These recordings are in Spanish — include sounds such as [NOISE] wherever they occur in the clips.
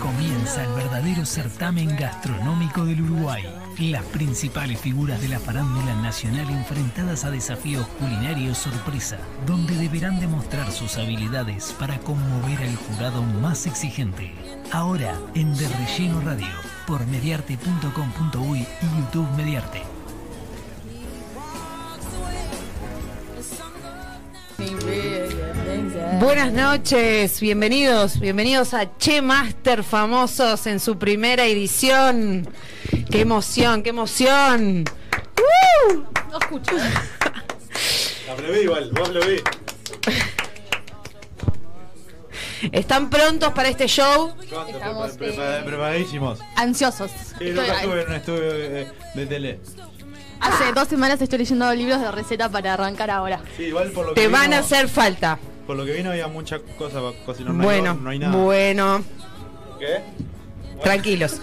Comienza el verdadero certamen gastronómico del Uruguay. Las principales figuras de la farándula nacional enfrentadas a desafíos culinarios sorpresa, donde deberán demostrar sus habilidades para conmover al jurado más exigente. Ahora en De Relleno Radio, por mediarte.com.uy y YouTube Mediarte. Buenas noches, bienvenidos, bienvenidos a Che Master Famosos en su primera edición. ¡Qué emoción, qué emoción! ¡Uh! No escucho. ¿eh? [LAUGHS] Aplaudí igual, vos. ¿Están prontos para este show? ¿Cuánto? Estamos, Pre- pre- eh, Preparadísimos. Ansiosos. Sí, Estoy- nunca estuve en un estudio eh, de tele. hace dos semanas estoy leyendo libros de receta para arrancar ahora. Sí, igual por lo que Te van a hacer falta. Por lo que vino había mucha cosa para cocinar. No hay- Bueno, no hay nada. bueno, ¿Qué? tranquilos.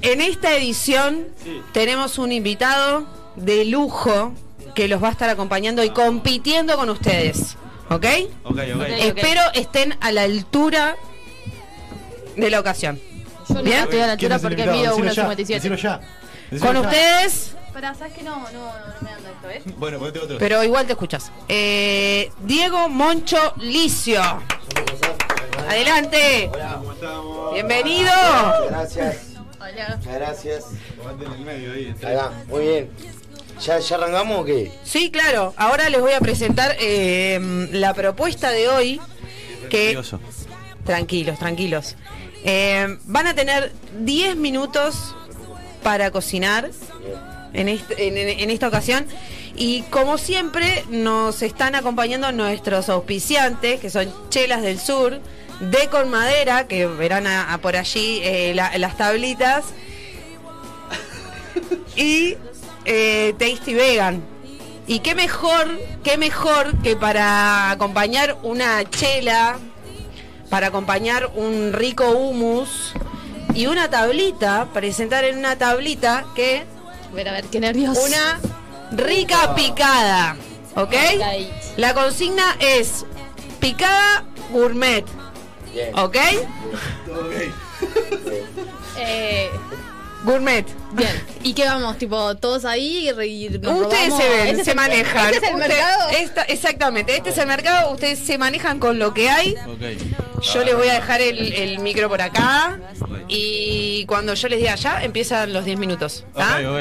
En esta edición Sí. tenemos un invitado de lujo que los va a estar acompañando y compitiendo con ustedes. ¿Ok? Ok, ok. Espero estén a la altura de la ocasión. Yo no Bien. estoy a la ¿Quién altura porque mido Decilo ya, 1,57. decilo ya. Decilo Con ya. ustedes, Para, ¿sabes que no, no, no, no me anda esto, eh? Bueno, ponete otro. pero igual te escuchas. Eh, Diego Moncho Licio. Adelante. ¿Cómo estamos? Bienvenido. Gracias, Hola. muchas gracias. Ponete en el medio ahí. entre- Ahí va, muy bien. ¿Ya, ¿Ya arrancamos o qué? Sí, claro. Ahora les voy a presentar eh, la propuesta de hoy. Que Nervioso. tranquilos, tranquilos. Eh, van a tener 10 minutos para cocinar en, en- esta ocasión. Y como siempre, nos están acompañando nuestros auspiciantes, que son Chelas del Sur, de con Madera, que verán a- por allí eh, la- las tablitas, y eh, Tasty Vegan. Y qué mejor, qué mejor que para acompañar una chela, para acompañar un rico hummus y una tablita, presentar en una tablita que A ver, a ver, qué nervioso. una rica picada, ¿ok? La consigna es picada gourmet, Bien. ¿ok? Eh, Gourmet. bien. ¿Y qué vamos? Tipo, todos ahí y, nos Ustedes robamos? se ven, ¿Este es se el- manejan. ¿Este es el Usted- mercado? esta- exactamente, este es el mercado, ustedes se manejan con lo que hay. Ok. Yo les voy a dejar el, el micro por acá y cuando yo les diga ya, empiezan los 10 minutos. Ok, ¿tá? ok.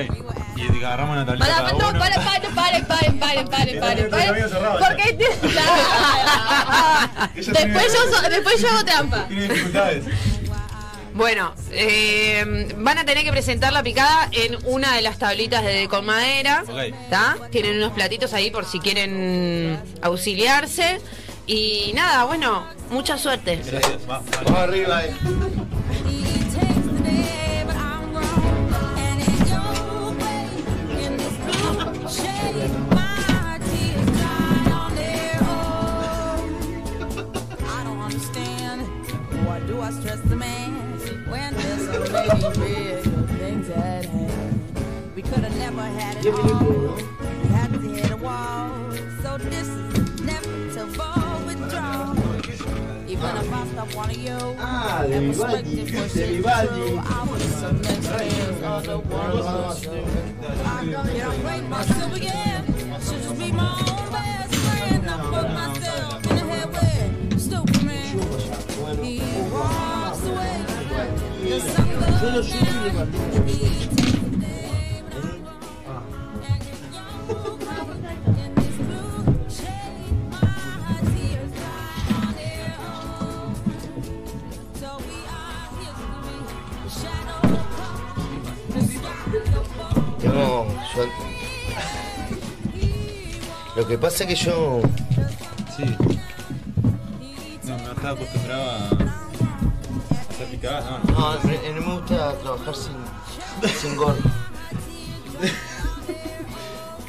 Y agarramos una tablita Para, no, uno. para, para, paren, paren, paren, paren, paren, Porque [LAUGHS] después yo después yo hago trampa. Tiene dificultades. Bueno, eh, van a tener que presentar la picada en una de las tablitas de con madera. Tienen unos platitos ahí por si quieren auxiliarse. Y nada, bueno, mucha suerte. Gracias. Va, va. Vamos arriba. eh. We could have never had it all. We had to hit a wall. So this is inevitable withdrawal. Even if I stop one of you, Ah, and Vivaldi, for shit true, I was the next of the world. I don't break myself again. Should just be my own best friend. I put myself in the head with stupid man. He walks away. No, you yo... Lo que pasa es que yo... Sí. No, no estaba acostumbrado a... no. no. No, me- no me gusta trabajar sin, sin gorro. [LAUGHS]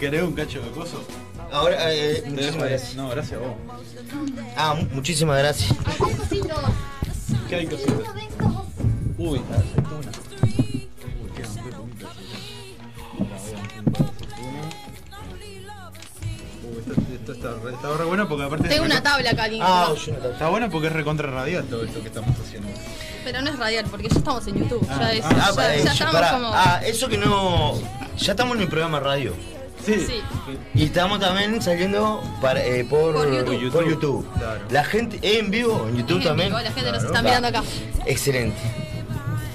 ¿Querés un cacho de coso? Ahora, eh, dejo muchísimas gracias. No, gracias a vos. Ah, mu- muchísimas gracias. ¿Qué hay cositas? Uy, aceituna. Uy, quedan re poquitas. Ahora voy a hacer un poco de aceituna. Esto está, re- está re bueno porque aparte. Tengo es una tabla acá, Ah, ¿no? oye, una tabla. Está bueno porque es recontra radial todo esto que estamos haciendo. Pero no es radial, porque ya estamos en YouTube. Ah, ya es, ah, ya, Ah, para, ya ya- estamos pará. como. Ah, eso que no. Ya estamos en el programa radio. Sí. Sí. Y estamos también saliendo para, eh, por, Por YouTube. por YouTube. Claro. La gente, ¿es en vivo en YouTube Es en también? vivo, la gente nos Claro. está mirando acá. Excelente.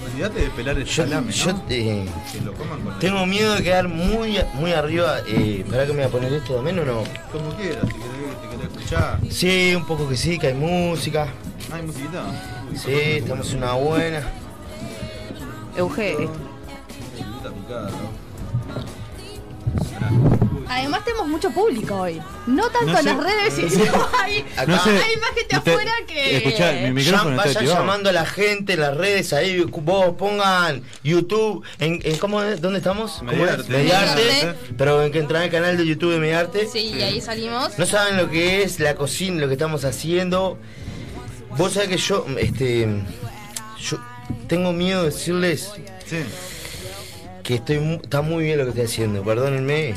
Olvídate de pelar el Yo, salame, yo, ¿no? eh, Que lo coman con tengo miedo de quedar muy, muy arriba. Eh, ¿Para que me voy a poner esto también o no? Como quieras, si querés, si querés escuchar. Sí, un poco que sí, que hay música. ¿Hay musiquita? Sí, estamos en una buena. Euge, ¿no? Además tenemos mucho público hoy. No tanto No en sé. las redes, sino [LAUGHS] hay, No sé. hay más gente Usted- afuera que. Escuchá, mi micrófono está vayan activado. llamando a la gente en las redes, ahí vos pongan YouTube, en, en- ¿cómo es? ¿dónde estamos? ¿Cómo es? Mediarte. Mediarte, Mediarte. pero en que entrar al canal de YouTube de Mediarte. Sí, y ahí salimos. No saben lo que es la cocina, lo que estamos haciendo. Vos sabés que yo, este, yo tengo miedo de decirles Sí. que estoy, mu- está muy bien lo que estoy haciendo, perdónenme.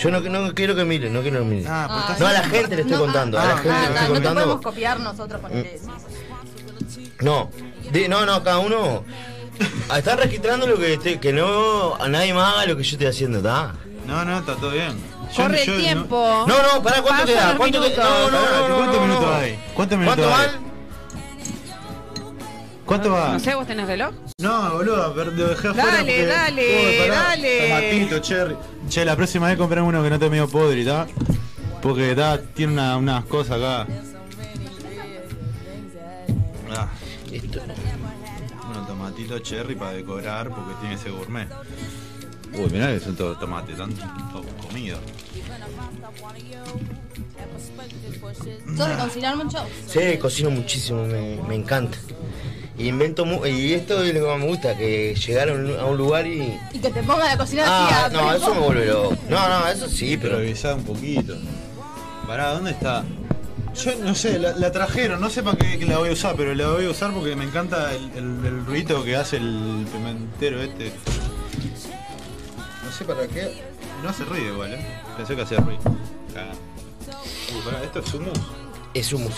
Yo no, no quiero que miren, no quiero que miren. Ah, pues Ah. No, a la gente le estoy No, contando, a ah, la gente Ah, le no, estoy no podemos contando. copiar nosotros con el No, de- no, no, cada uno ah, está registrando lo que esté- que no a nadie más haga lo que yo estoy haciendo, ¿está? No, no, está todo bien. Corre yo el no- tiempo. No, no, pará, ¿cuánto queda? ¿Cuánto queda? minutos. No, no, no, no, ¿cuántos no, minutos no. hay? ¿Cuántos minutos ¿Cuánto hay? van? ¿Cuánto va? No sé, ¿vos tenés reloj? No, boludo, pero lo dejé afuera Dale, porque- dale, Uy, dale. Tomatito, cherry. Che, la próxima vez comprame uno que no esté medio podre, ¿está? Porque está, tiene una- unas cosas acá. Ah, Esto. unos tomatitos cherry para decorar porque tiene ese gourmet. Uy, mirá que son todos tomates, están todos comidos. ¿Sos de cocinar mucho? Sí, cocino muchísimo, me, me encanta. Y invento mu- y esto es lo que más me gusta, que llegaron a un lugar y. Y que te pongan a cocinar Ah, así a no, eso me vuelve loco. No, no, eso sí, pero. Improvisá un poquito. Pará, ¿dónde está? Yo no sé, la, la trajeron, no sé para qué que la voy a usar, pero la voy a usar porque me encanta el, el, el ruido que hace el pimentero este. No sé para qué. No hace ruido igual, eh. Pensé que hacía ruido. Cagá. Uy, pará, esto es hummus. Es humus.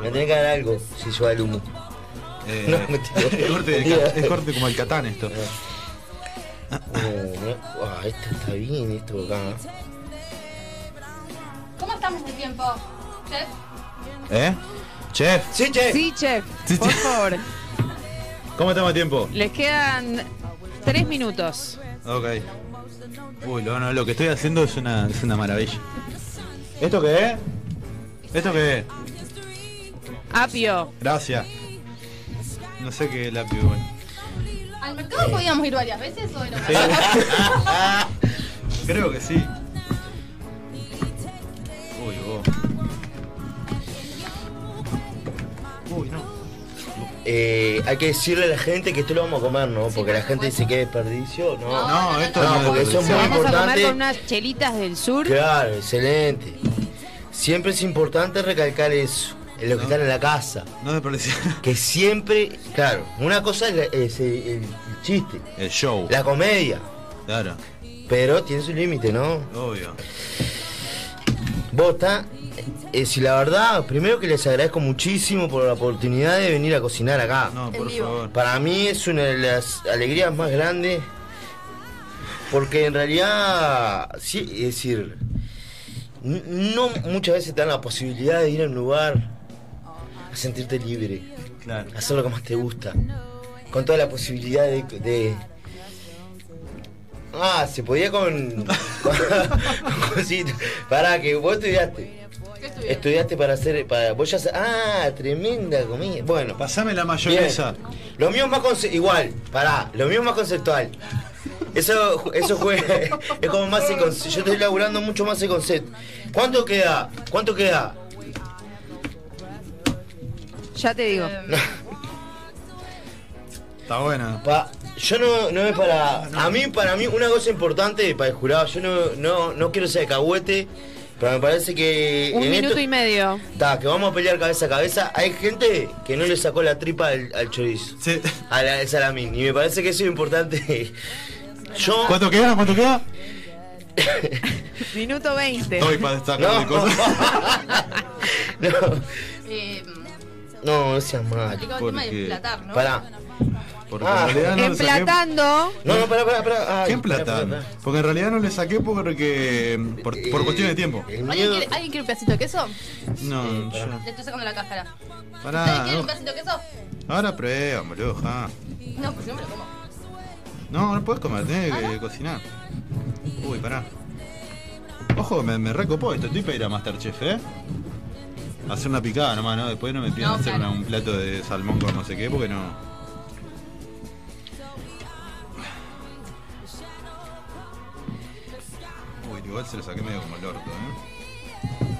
Me tenés que dar algo si yo el humo. Eh, No, es, [LAUGHS] corte de ca- es corte como el catán esto. No. Ah, esto está bien, esto acá. ¿Cómo estamos de tiempo? Chef? ¿Eh? Chef, Sí, che. Sí, chef, Sí, por chef. favor. [LAUGHS] ¿cómo estamos a tiempo? Les quedan tres minutos. Ok. Uy, lo, no, lo que estoy haciendo es una, es una maravilla. ¿Esto qué es? ¿Esto qué es? Apio. Gracias. No sé qué es apio, bueno. ¿Al mercado podíamos ir varias veces o era [LAUGHS] Creo que sí. Uy, vos. Uy, no. Eh, hay que decirle a la gente que esto lo vamos a comer, ¿no? Porque la gente dice que es desperdicio. No. No, esto No, no, porque es son Lo muy vamos a comer importante. con unas chelitas del sur. Claro, excelente. Siempre es importante recalcar eso, los que No. están en la casa. No. [LAUGHS] Que siempre, claro, una cosa es, el, el chiste, El show. la comedia, Claro, pero tiene su límite, ¿no? obvio. Vos está, eh, si la verdad, primero que les agradezco muchísimo por la oportunidad de venir a cocinar acá. No, por favor. Para mí es una de las alegrías más grandes, porque en realidad, sí, es decir, no muchas veces te dan la posibilidad de ir a un lugar a sentirte libre, Claro. a hacer lo que más te gusta, con toda la posibilidad de... de- ah, se podía con... con, [LAUGHS] con cositas. Pará, que vos estudiaste. ¿Qué estudiaste? Estudiaste para hacer... Para, vos ya Ah, tremenda comida. Bueno, Pasame la Bien. mayonesa. Lo mío es más igual, pará, lo mío es más conceptual. Eso, eso fue, [LAUGHS] es como más Yo estoy laburando mucho más el concepto. ¿Cuánto queda? ¿Cuánto queda? Ya te digo. [LAUGHS] Está buena. Pa- yo no, no es para. A mí, para mí, una cosa importante para el jurado, yo no, no, no quiero ser de cagüete, pero me parece que. Un en minuto esto- y medio. Ta, que vamos a pelear cabeza a cabeza. Hay gente que no le sacó la tripa al, al chorizo, Sí. al, al salamín, y me parece que eso es importante. [LAUGHS] Yo. ¿Cuánto queda? ¿Cuánto queda? Minuto 20. Estoy para destacar No. de cosas. [LAUGHS] no, Eh, no, no seas mal. tema de Porque- emplatar, ¿no? Pará. Porque Ah. en realidad no le saqué. Emplatando. No, no, pará, pará, pará. Ay, ¿Qué pará, pará. Porque en realidad no le saqué porque. Por, por Eh, cuestión de tiempo. ¿Alguien quiere, ¿Alguien quiere un pedacito de queso? No, yo. Le estoy sacando la cáscara. Pará, ¿Alguien quiere un pedacito de queso? Ahora prueba, boludo, ja. No, pues si no me lo como. No, no puedes comer, tenés que cocinar. Uy, pará. Ojo, me, me recopó esto, estoy para ir a Masterchef, ¿eh? Hacer una picada nomás, ¿no? Después no me pidan No, hacer claro. una- un plato de salmón con no sé qué, porque no. Uy, igual se lo saqué medio como el orto, ¿eh?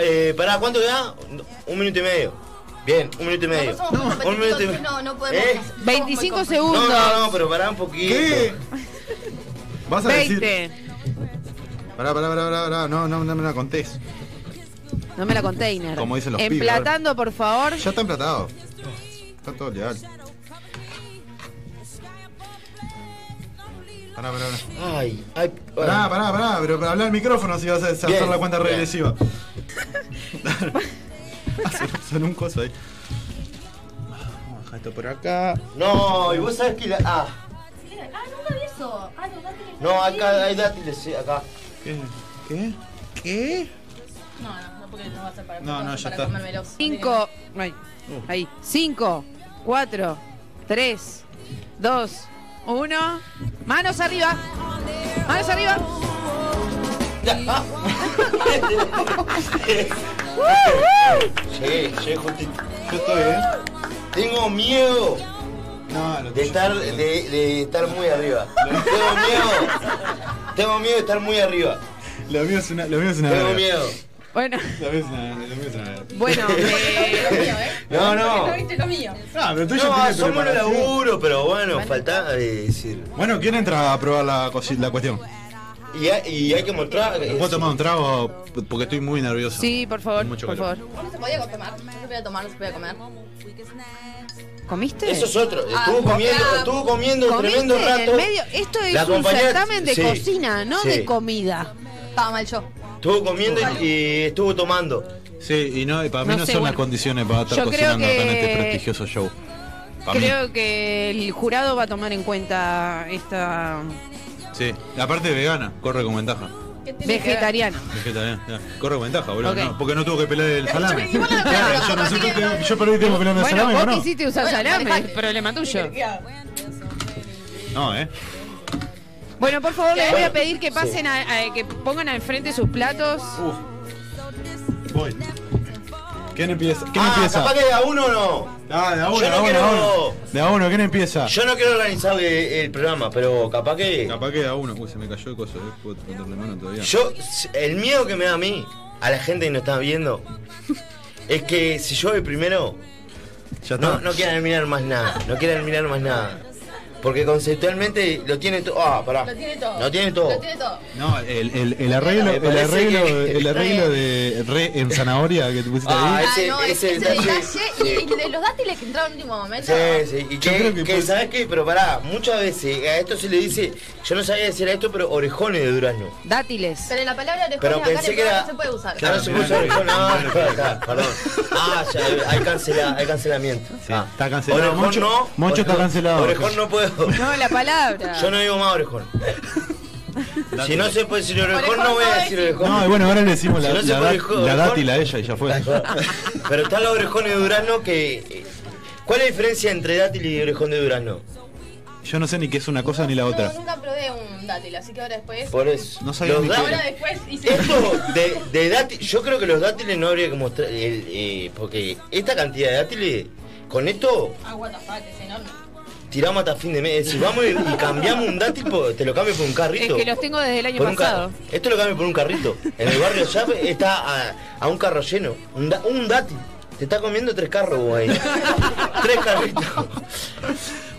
Eh, pará, ¿cuánto queda? Un minuto y medio. Bien, un minuto y medio. No, un minuto y medio. no, no podemos. ¿Eh? somos muy 25 competitivos. No, segundos. no, no, pero pará un poquito. ¿Qué? Vas a decir. 20. Pará, pará, pará, pará, pará, no, no, no me la contés. No me la container. Como dicen los pibes, Emplatando, por favor. Ya está emplatado. Está todo legal. Pará, pará, pará. Ay, ay. Pará, pará, pará, pero para hablar al micrófono si vas a hacer Bien, la cuenta regresiva. [LAUGHS] [LAUGHS] Son un coso ahí. Vamos a dejar esto por acá. No, y vos sabés que la. Ah, Ah, nunca vi eso. Ah, no. No, acá hay dátiles, sí, acá. ¿Qué? ¿Qué? ¿Qué? No, no, no, porque no va a ser para No, no, ya para está. comérmelos. 5. Ahí. 5, 4, 3, 2, 1. Manos arriba. Manos arriba. Llegué, llegué justito. Yo estoy, ¿eh? Tengo miedo No, lo de estar, de, de estar muy arriba. [LAUGHS] Tengo miedo. Tengo miedo de estar muy arriba. Lo mío es una. Lo mío es una. Tengo miedo. Bueno, Lo mío es una. Lo mío es una. verga. bueno, [LAUGHS] Lo eh, mío, ¿eh? No, no. ¿No viste lo mío? Ah, pero tú ya No, somos un preparación. laburo, pero bueno, falta de decir. Bueno, ¿quién entra a probar la, la cuestión? Y hay, y hay que mostrar. ¿Me puedo tomar un trago? Porque estoy muy nervioso. sí, por favor, Mucho por calor. favor. No se podía tomar. No se podía tomar, no se podía comer. ¿Comiste? Eso es otro. Ah, Estuvo comiendo, ah, estuvo comiendo ¿Comiste tremendo en rato. medio? Esto es La un certamen de sí, cocina, no sí. de comida. Estaba mal yo. Estuvo comiendo y, y estuvo tomando. Sí, y no, y para mí No no, sé, son bueno. las condiciones para estar Yo cocinando acá en que- este prestigioso show. Mí. Creo que el jurado va a tomar en cuenta esta Sí, la parte vegana corre con ventaja. Vegetariana. Vegetariana, ya. Corre ventaja, boludo. Ok. No, porque no tuvo que pelear el salame. igual no lo Claro, peleó, yo, te- perdí tiempo peleando el Bueno, salame, vos ¿o no? quisiste usar Bueno, salame, problema tuyo. No, eh. Bueno, por favor, les voy a pedir que pasen a, a- que pongan al frente sus platos. Uf. Voy. ¿Quién empieza? ¿Quién ah, empieza? capaz que de a uno o no. Ah, de a uno, Yo de no a uno, de a quiero- uno. De a uno, ¿quién empieza? Yo no quiero organizarle el programa, pero capaz que. Capaz que de a uno. Uy, se me cayó el coso, eh. Puedo mano todavía. Yo, el miedo que me da a mí, a la gente que nos está viendo, [LAUGHS] es que si yo voy primero, Ya está. no, no quieran mirar más nada. No quieran mirar más nada. Porque conceptualmente lo tiene todo. Ah, pará. Lo tiene todo. Lo tiene todo. Lo tiene todo. No, el, el, el arreglo, el arreglo, que- el arreglo de re en zanahoria que te pusiste Ah, ahí. Ese- ah, no, ese ese, detalle, detalle. sí. Y, de los dátiles que entraron en último momento. Sí, sí, y Yo que, creo que que pues- ¿sabes qué? Pero pará, muchas veces a esto se le dice, yo no sabía decir a esto, pero orejones de durazno. Dátiles. Pero la palabra orejón Pero acá pensé que era- no se puede usar. Claro, se mirá. puso orejón, no, perdón. Ah, ya, hay, cancela, hay cancelamiento. Sí, Ah. está cancelado. Orejón no. Moncho está cancelado. Orejón no puedo. [LAUGHS] No, la palabra. Yo no digo más orejón. Si no se puede decir orejón, Orejón no voy a decir orejón. No, y bueno, ahora le decimos la, Si no la, orejón- la orejón- dátila a ella y ya fue. Pero están los orejones de durazno que. ¿Cuál es la diferencia entre dátil y orejón de durazno? Yo no sé ni qué es una cosa ni la otra. No, nunca probé un dátil, así que ahora después. Por eso. No sabía Los ni Ahora después hice. Esto de, de dátil, yo creo que los dátiles no habría que mostrar, el, eh, porque esta cantidad de dátiles, con esto Ah, what the fuck, es enorme. Tiramos hasta fin de mes. Si vamos y, y cambiamos un dátil, te lo cambio por un Es carrito. que los tengo desde el año Por pasado. Esto lo cambio por un carrito. En el barrio ya está a, a un carro lleno. Un, da- un dátil. Te está comiendo tres carros vos [LAUGHS] ahí. tres carritos.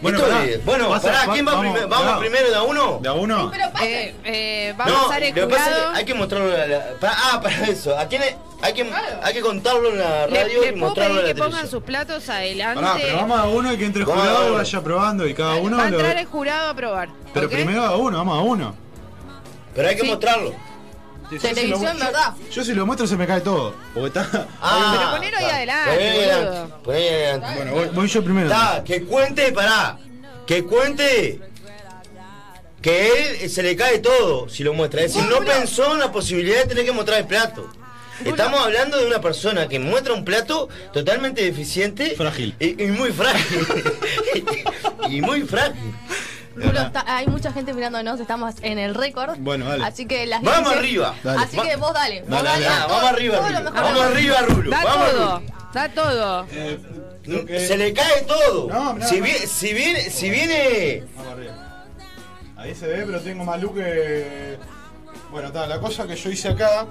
Bueno, pará. bueno, Pasa- pará, ¿quién va vamos, primero? ¿Vamos pará. primero de a uno? ¿De a uno? Pero pasa. Eh, eh, va a No, pasar el lo pasa que hay que mostrarlo en la, para- ah, para eso. ¿A quién es? hay, que, hay que contarlo en la radio le y puedo mostrarlo pedir en la que pongan sus platos adelante. Pará, pero vamos a uno y que entre el jurado vaya probando y cada uno va a lo... entrar el jurado a probar. Pero primero a uno, vamos a uno. Pero hay que Sí. mostrarlo. Yo Televisión, lo- ¿verdad? Yo si lo muestro se me cae todo. Porque está. Ah, pero ponelo ahí adelante, boludo. adelante, poné ahí adelante. Bueno, voy, voy yo primero. Está, que cuente, pará. Que cuente que él se le cae todo si lo muestra. Es decir, no pensó en la posibilidad de tener que mostrar el plato. Estamos hablando de una persona que muestra un plato totalmente deficiente. Frágil. Y, y muy frágil. [LAUGHS] y muy frágil. Rulo, está- hay mucha gente mirándonos, estamos en el récord. Bueno, dale. Así que la Vamos arriba. Dale. Así que vos dale. Vos Dale, dale. dale, todo- vamos arriba, Rulo. Vamos arriba, Rulo. Da Vamos, todo, Rulo. da todo. Eh, Se le cae todo. No, mirá, si, viene, si viene, si viene. Vamos arriba. Ahí se ve, pero tengo más luz que. Bueno, está, la cosa que yo hice acá.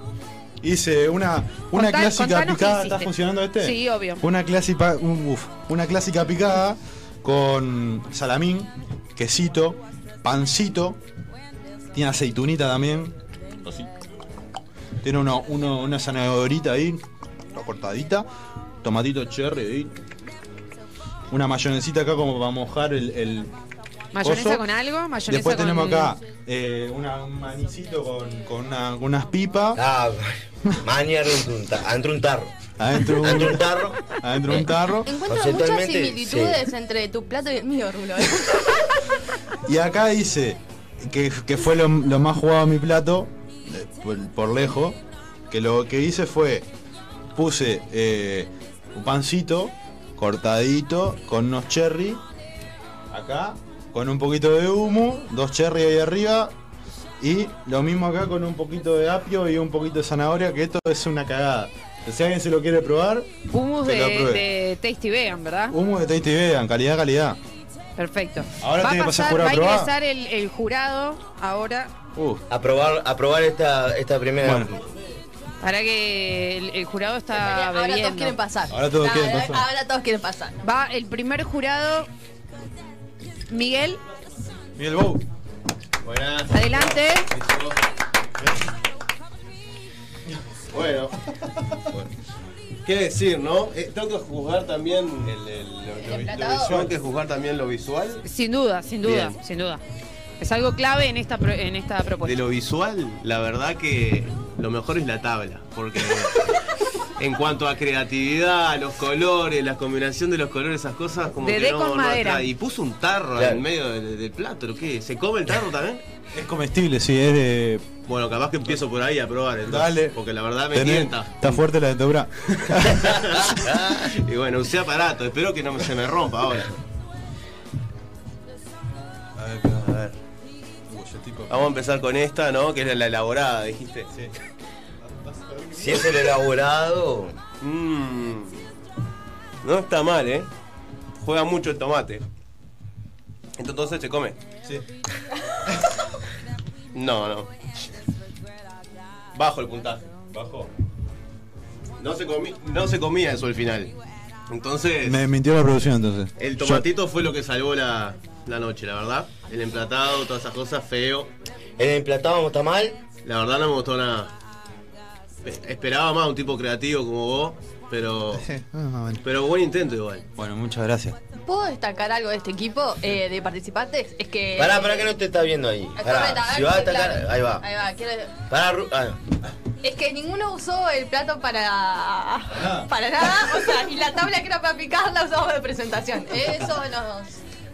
Hice una, una Contá- clásica picada. ¿Está funcionando este? Sí, obvio. Una clásica, uf, una clásica picada con salamín, quesito, pancito, tiene aceitunita también. Así. Tiene uno, uno- una zanahorita ahí, cortadita, tomatito cherry ahí. Una mayonesita acá como para mojar el, el ¿Mayonesa con algo? ¿Mayonesa Después con... tenemos acá eh, una- un manicito con, con una- con unas pipas. Ah, [LAUGHS] un ta- adentro un tarro. Adentro un, tarro. adentro un tarro. Encuentro muchas similitudes entre tu plato y el mío, Rulo. Y acá dice que, que fue lo, lo más jugado a mi plato, por, por lejos, que lo que hice fue, puse eh, un pancito cortadito con unos cherry, acá, con un poquito de humo, dos cherry ahí arriba, y lo mismo acá con un poquito de apio y un poquito de zanahoria, que esto es una cagada. Si alguien se lo quiere probar, Hummus Que de, Tasty Vegan, ¿verdad? humo de Tasty Vegan, calidad, calidad. Perfecto. Ahora va tiene que pasar pasar, jurado va a probar. ingresar el, el jurado ahora Uf, A probar, a probar esta, esta primera. Bueno. para que el, el jurado está Ahora todos quieren pasar. Ahora todos quieren Ahora- pasar. Ahora todos quieren pasar. Va el primer jurado, Miguel, Miguel Bou. Buenas. adelante. Bueno. ¿Qué decir, no? Eh, tengo que juzgar también el, el- lo- visual, tengo que juzgar también lo visual. Sin duda, sin duda, Bien. sin duda. Es algo clave en esta pro- en esta De propuesta. lo visual, la verdad que lo mejor es la tabla, porque [LAUGHS] en cuanto a creatividad, los colores, la combinación de los colores, esas cosas como Dedé que no, con no madera. atrae. Y puso un tarro Claro. en medio del, del plato, ¿lo qué? ¿Se come el tarro también? Es comestible, sí, es de. Bueno, capaz que empiezo por ahí a probar entonces, Dale. porque la verdad me tienta. Está fuerte la dentadura. [LAUGHS] y bueno, usé aparato, espero que no me- se me rompa ahora. A ver. Vamos a empezar con esta, ¿no? Que es la elaborada, dijiste. Si es el elaborado. Mmm. No está mal, ¿eh? Juega mucho el tomate. Esto entonces se come. Sí. No, no. Bajo el puntaje. Bajo. No se, comi- no se comía eso al final. Entonces, Me mintió la producción entonces. el tomatito fue lo que salvó la, la noche, la verdad. El emplatado, todas esas cosas, feo. El emplatado está mal. La verdad no me gustó nada. Esperaba más un tipo creativo como vos, pero. [LAUGHS] Pero buen intento igual. Bueno, muchas gracias. ¿Puedo destacar algo de este equipo eh, de participantes? Es que. Pará, pará que no te está viendo ahí. Pará, si va a atacar, claro. ahí va. Ahí va. quiero- Pará, Ru- ah, Es que ninguno usó el plato para. para nada. O sea, y la tabla que era para picar la usamos de presentación. Eso nos.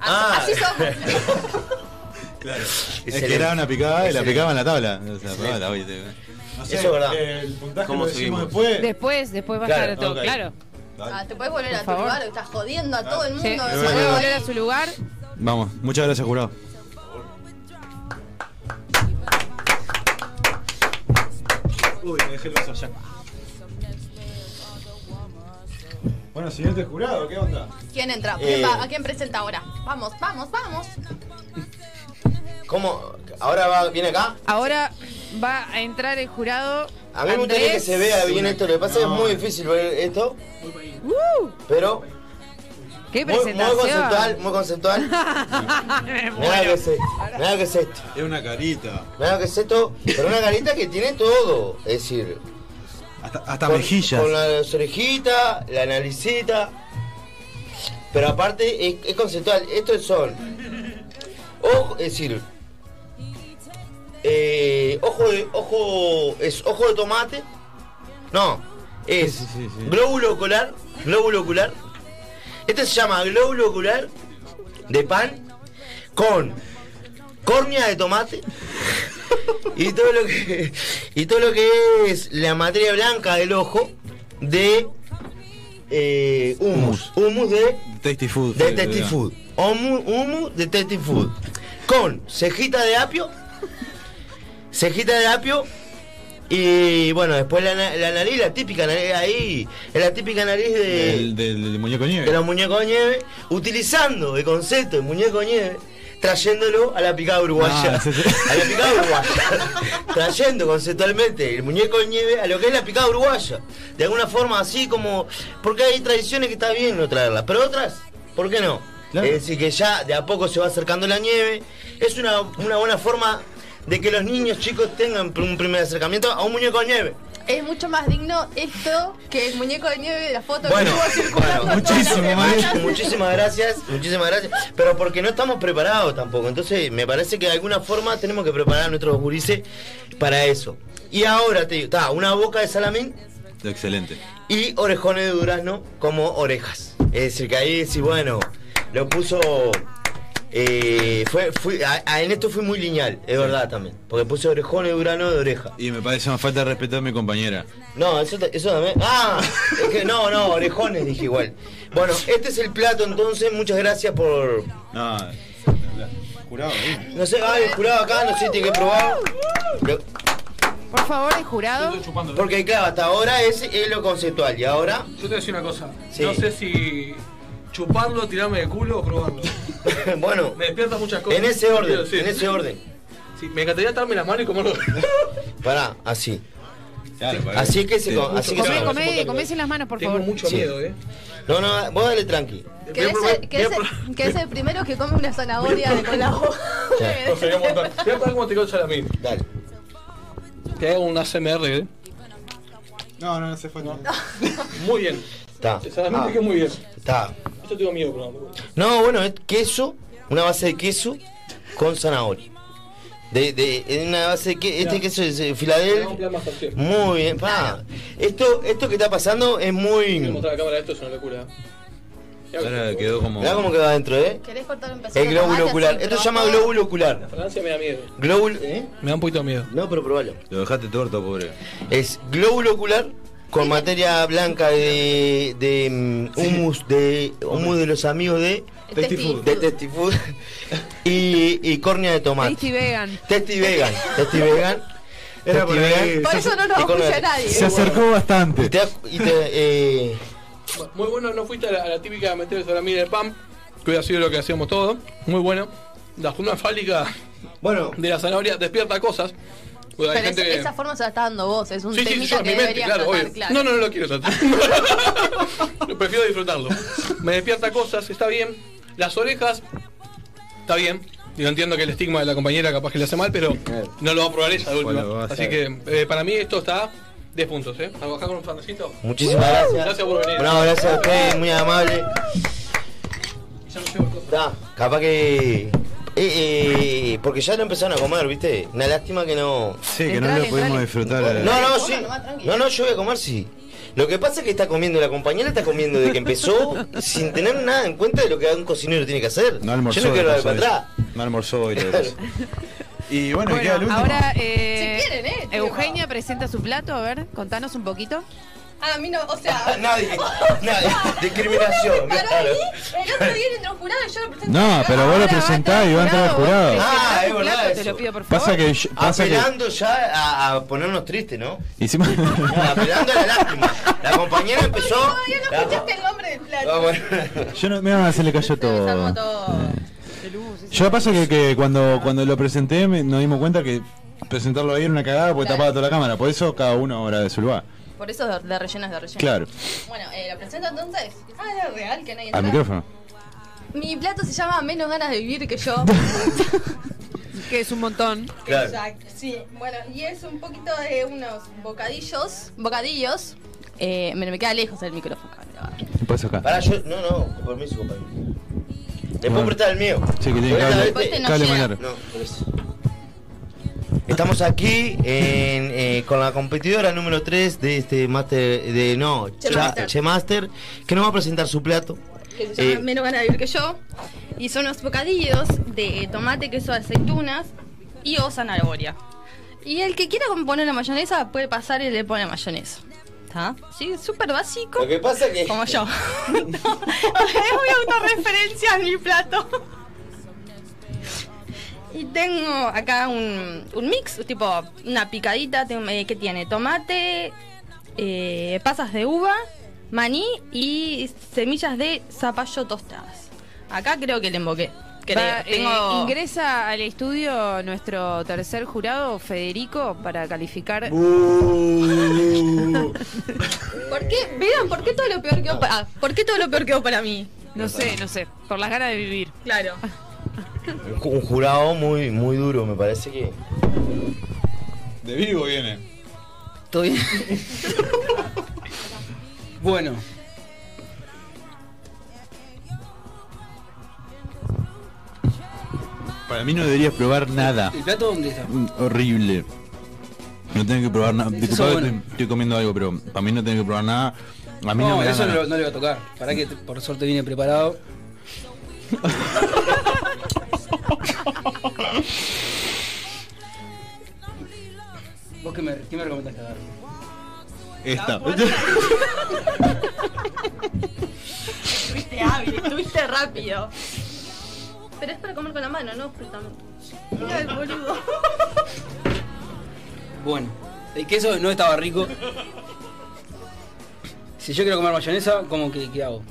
Ah. Así somos. [LAUGHS] Claro. Es que era una picada y la picaba en la tabla. O sea, la- No sé, Eso es verdad. eh, El puntaje ¿Cómo lo decimos seguimos? después. Después, después va a estar todo claro. Ah, te puedes volver Por a tu favor. lugar, estás jodiendo a todo el Sí, mundo. se bueno, puede bueno. volver a su lugar. Vamos, muchas gracias, jurado. Uy, me dejé el vaso allá. Bueno, siguiente jurado, ¿qué onda? ¿Quién entra? Eh. ¿A quién presenta ahora? Vamos, vamos, vamos. ¿Cómo? ¿Ahora va, viene acá? Ahora va a entrar el jurado. A mí me gustaría que se vea bien esto. Lo que pasa es que es muy difícil ver esto. Pero ¿Qué Muy, conceptual, muy conceptual. [LAUGHS] Mirá lo que es esto. Mirá lo que es esto. Es una carita. Mirá lo que es esto. Pero una carita que tiene todo. Es decir, Hasta, hasta con, mejillas. con las orejitas, la naricita. Pero aparte es, es conceptual. Estos son. Ojo, es decir. eh, ojo de. Ojo. Es ojo de tomate. No. Es Sí, sí, sí. glóbulo ocular. Glóbulo ocular. Este se llama glóbulo ocular de pan con córnea de tomate y todo lo que y todo lo que es la materia blanca del ojo de eh, humus, humus de Tasty food. de tasty food, humus, humus de tasty food con cejita de apio, cejita de apio y bueno después la, na- la nariz, la típica nariz ahí, es la típica nariz de Del, del, del muñeco nieve. de los muñecos de nieve, utilizando el concepto de muñeco de nieve, trayéndolo a la picada uruguaya. Ah, sí, sí. [LAUGHS] A la picada uruguaya. [LAUGHS] Trayendo conceptualmente el muñeco de nieve a lo que es la picada uruguaya. De alguna forma así como. Porque hay tradiciones que está bien no traerlas, pero otras, ¿por qué no? Claro. Es decir, que ya de a poco se va acercando la nieve. Es una, una buena forma de que los niños chicos tengan un primer acercamiento a un muñeco de nieve. Es mucho más digno esto que el muñeco de nieve de la foto Bueno, que estuvo circulando bueno. Muchísimas gracias, muchísimas gracias. Pero porque no estamos preparados tampoco. Entonces, me parece que de alguna forma tenemos que preparar a nuestros gurises para eso. Y ahora te digo, está una boca de salamín Excelente. y orejones de durazno como orejas. Es decir, que ahí sí, bueno, lo puso. Eh, fue, fui, a- a- en esto fui muy lineal, es verdad también. Porque puse orejones de durazno de oreja. Y me parece una falta de respeto a mi compañera. No, eso, eso también. Ah, es que no, no, orejones dije igual. Bueno, este es el plato entonces. Muchas gracias por. No, jurado, ¿eh? No sé, ay, el jurado acá, no sé, tiene que probar. Lo- Por favor, el jurado. Porque claro, hasta ahora es, es lo conceptual. Y ahora, Yo te voy a decir una cosa. Sí. No sé si chuparlo, tirarme de culo o probarlo. [LAUGHS] bueno, Me despierta muchas cosas. en ese orden, decir. en ese orden. Sí, me encantaría atarme las manos y comerlo. [LAUGHS] Pará, así. Claro, para Así que se Sí. co- así que se Come, come. come, come sin las manos, por Tengo favor. mucho Sí. miedo, eh. No, no, vos dale tranqui. Que es, el, que, es el, que es el primero que come una zanahoria de con la boca. [LAUGHS] No, sería un montón. Voy a probar cómo te quedó el salamín. Dale. Que hago un ASMR, eh. No, no, no hace falta. Muy bien. Está. El salamín Ah, me quedó muy bien. Está. Yo tengo miedo. No, bueno, es queso, una base de queso con zanahoria. De, de, en una base de queso, este queso es de Te Filadelfia. Muy bien, pa. Esto, esto que está pasando es Voy a muy. mostrar a la cámara esto, es una locura. Ahora quedó como. Mirá cómo quedó adentro, eh. ¿Querés cortar un pedacito El de glóbulo ocular. Esto se llama glóbulo La ocular. fragancia me da miedo. Glóbulo. ¿eh? Me da un poquito de miedo. No, pero probalo. Lo dejaste torto, pobre. Es glóbulo ocular con materia blanca de, de mm, humus de humus de los amigos de Tasty food. de Tasty Food [LAUGHS] y, y córnea de tomate. Tasty vegan. Era por ahí. vegan. Por eso no nos escucha la- nadie. Se acercó bastante. Y te, y te, eh, Muy bueno, no fuiste a la, a la típica meter el salamín en el pan, que hubiera sido lo que hacíamos todo. Muy bueno. La forma fálica bueno, de la zanahoria despierta cosas. Pues hay Pero gente esa, que- esa forma se la está dando vos, es un Sí, sí, yo en que mi mente, claro, tratar, obvio. claro. No, no, no lo quiero tratar. [LAUGHS] [LAUGHS] Prefiero disfrutarlo. Me despierta cosas, está bien. Las orejas, está bien. Yo entiendo que el estigma de la compañera capaz que le hace mal, pero no lo va a probar ella de última. Bueno, a Así que eh, para mí esto está 10 puntos, ¿eh? ¿A bajar con un fandecito? muchísimas gracias. Gracias por venir. No, gracias a ustedes, muy amable. Ya no llevo cosas. Da, capaz que. Eh, eh, porque ya lo empezaron a comer, ¿viste? Una lástima que no. Sí, que no lo pudimos entrale. disfrutar. No, no, sí. No, no, yo voy a comer, sí. Lo que pasa es que está comiendo, la compañera está comiendo desde que empezó [LAUGHS] sin tener nada en cuenta de lo que un cocinero tiene que hacer. No almorzó. yo no quiero pasó para atrás. No almorzó hoy. pasa. Y bueno, Bueno, queda el último. ahora eh, Si quieren, ¿eh? Eugenia presenta su plato. A ver, contanos un poquito. Ah, a mí no, o sea. [LAUGHS] nadie, [LAUGHS] nadie. Discriminación. Paró claro. ahí, el otro día entró un jurado y yo lo presenté. No, pero vos lo presentás y va a entrar el vos jurado. Ah, es verdad Te lo pido, por favor. Pasa que. Pasa que. Apelando ya a, a ponernos tristes, ¿no? Hicimos. No, apelando a la lástima. La compañera empezó. Todavía no escuchaste el nombre del plato. Ah, bueno. Yo no. Mira, se le cayó Se todo. desarmó todo. Yo pasa que, que cuando, cuando lo presenté me- nos dimos cuenta que presentarlo ahí era una cagada porque Claro. tapaba toda la cámara. Por eso cada uno ahora de su lugar. Por eso de, de rellenas de rellenas. Eh, Claro. Bueno, eh, ¿lo presento entonces? Ah, era real que nadie Al entra. micrófono. Mi plato se llama Menos ganas de vivir que yo. [LAUGHS] Que es un montón. Claro. Exacto, sí. Bueno, y es un poquito de unos bocadillos. Bocadillos. Eh, me, me queda lejos el micrófono. ¿Qué pasa acá? Pará, yo. No, no, con permiso, compañero. ¿Le puedo prestar el mío? Sí, que tiene esta cable, largo. No, por eso. Estamos aquí en, eh, con la competidora número 3 de este Master. De, no, Che Cha- Master. Que nos va a presentar su plato. que se llama Eh, Menos ganas de vivir que yo. Y son unos bocadillos de tomate, queso, aceitunas y o zanahoria. Y el que quiera poner la mayonesa puede pasar y le pone mayonesa. ¿Está? Sí, súper básico. Lo que pasa que. Como yo. [LAUGHS] [LAUGHS] no, es muy autorreferencia en mi plato. Y tengo acá un, un mix, tipo una picadita tengo, eh, que tiene tomate, eh, pasas de uva, maní y semillas de zapallo tostadas. Acá creo que le emboqué. Creo. Va, eh, Tengo- ingresa al estudio nuestro tercer jurado, Federico, para calificar. Uh. [LAUGHS] ¿Por qué? Vean, ¿por qué todo lo peor quedó para, ¿por qué todo lo peor quedó para mí? No sé, no sé, por las ganas de vivir. Claro. Un jurado muy, muy duro, me parece que. De vivo viene. ¿Todo bien? bueno, Para mí no deberías probar nada. ¿el plato dónde está? Mm, Horrible. No tengo que probar nada. Disculpa que bueno. estoy, estoy comiendo algo, pero para mí no tengo que probar nada. A mí no, No, me eso no, no le va a tocar. Para que por suerte viene preparado. [LAUGHS] ¿Vos qué me, qué me recomendás que haga? Esta. Estuviste hábil, estuviste rápido. Pero es para comer con la mano, no justamente. Mira el boludo. Bueno, el queso no estaba rico. Si yo quiero comer mayonesa, ¿cómo que qué hago?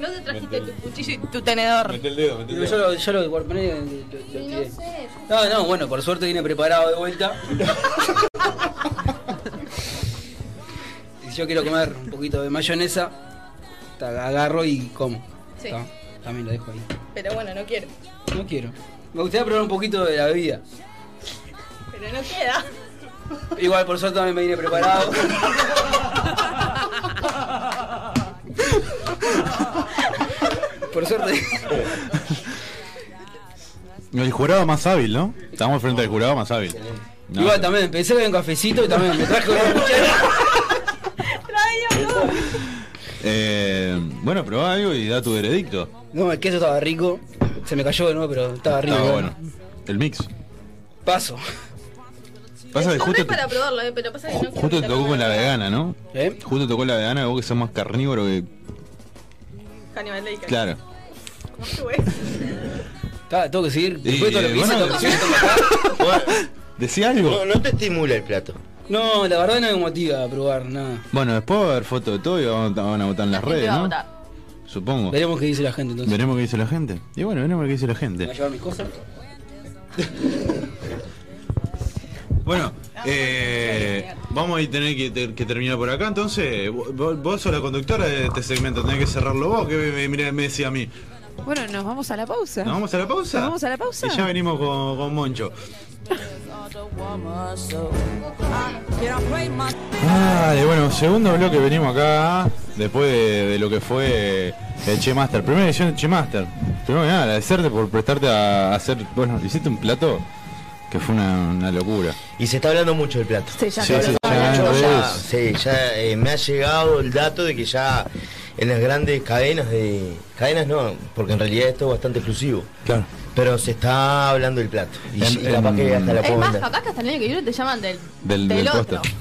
No te trajiste tu cuchillo y tu tenedor. Mete el dedo, mete el Yo dedo. lo, yo lo guardé, lo- lo- lo Y no tiré. sé. No, no, bueno, por suerte viene preparado de vuelta. [LAUGHS] si yo quiero comer un poquito de mayonesa, ta, agarro y como. Sí. Ta, También lo dejo ahí. Pero bueno, no quiero. No quiero. Me gustaría probar un poquito de la bebida. Pero no queda. Igual por suerte también me viene preparado. [LAUGHS] por suerte. El jurado más hábil, ¿no? Estamos frente al jurado más hábil. No. Igual también empecé con un cafecito y también me traje una cuchara. Eh, bueno, probá algo y da tu veredicto. No, el queso estaba rico. Se me cayó de nuevo, pero estaba rico. Estaba bueno. El mix. Paso. Pasa que justo para probarlo, eh, pero pasa que no justo te tocó con la vegana, ¿no? ¿Eh? Justo tocó la vegana, vos que sos más carnívoro que. Lecter. Claro. Ta, [LAUGHS] tengo que seguir. Y, Después de todo lo que eh, hice, [LAUGHS] bueno, estando acá. Bueno, Decía algo. no, no te estimula el plato. No, la verdad no me motiva a probar nada. Bueno, después va a haber fotos de todo y van a, van a votar en las La redes, va a ¿no? votar. Supongo. Veremos qué dice la gente entonces. Veremos qué dice la gente. Y bueno, veremos qué dice la ¿Me gente. va a llevar mis cosas? [LAUGHS] Bueno, eh, vamos a tener que, ter- que terminar por acá. Entonces, vos, vos sos la conductora de este segmento, tenés que cerrarlo vos, que me, me- me decía a mí. Bueno, nos vamos a la pausa. ¿Nos vamos a la pausa? ¿Nos vamos a la pausa? Y ya venimos con, con Moncho. Vale, bueno, segundo bloque venimos acá, después de, de lo que fue el Che Master. Primera edición de Che Master. Primero que nada, agradecerte por prestarte a hacer. Bueno, hiciste un plato que fue una, una locura. Y se está hablando mucho del plato. Sí, ya Sí, te sí, lo- ya en Yo ya, redes. sí, ya eh, me ha llegado el dato de que ya en las grandes cadenas de. Cadenas no, porque en realidad esto es bastante exclusivo. Claro. Pero se está hablando del plato. Y, En- y capaz en- que hasta la Es más, vender. capaz que hasta el año que viene te llaman del, Del, del otro. póster.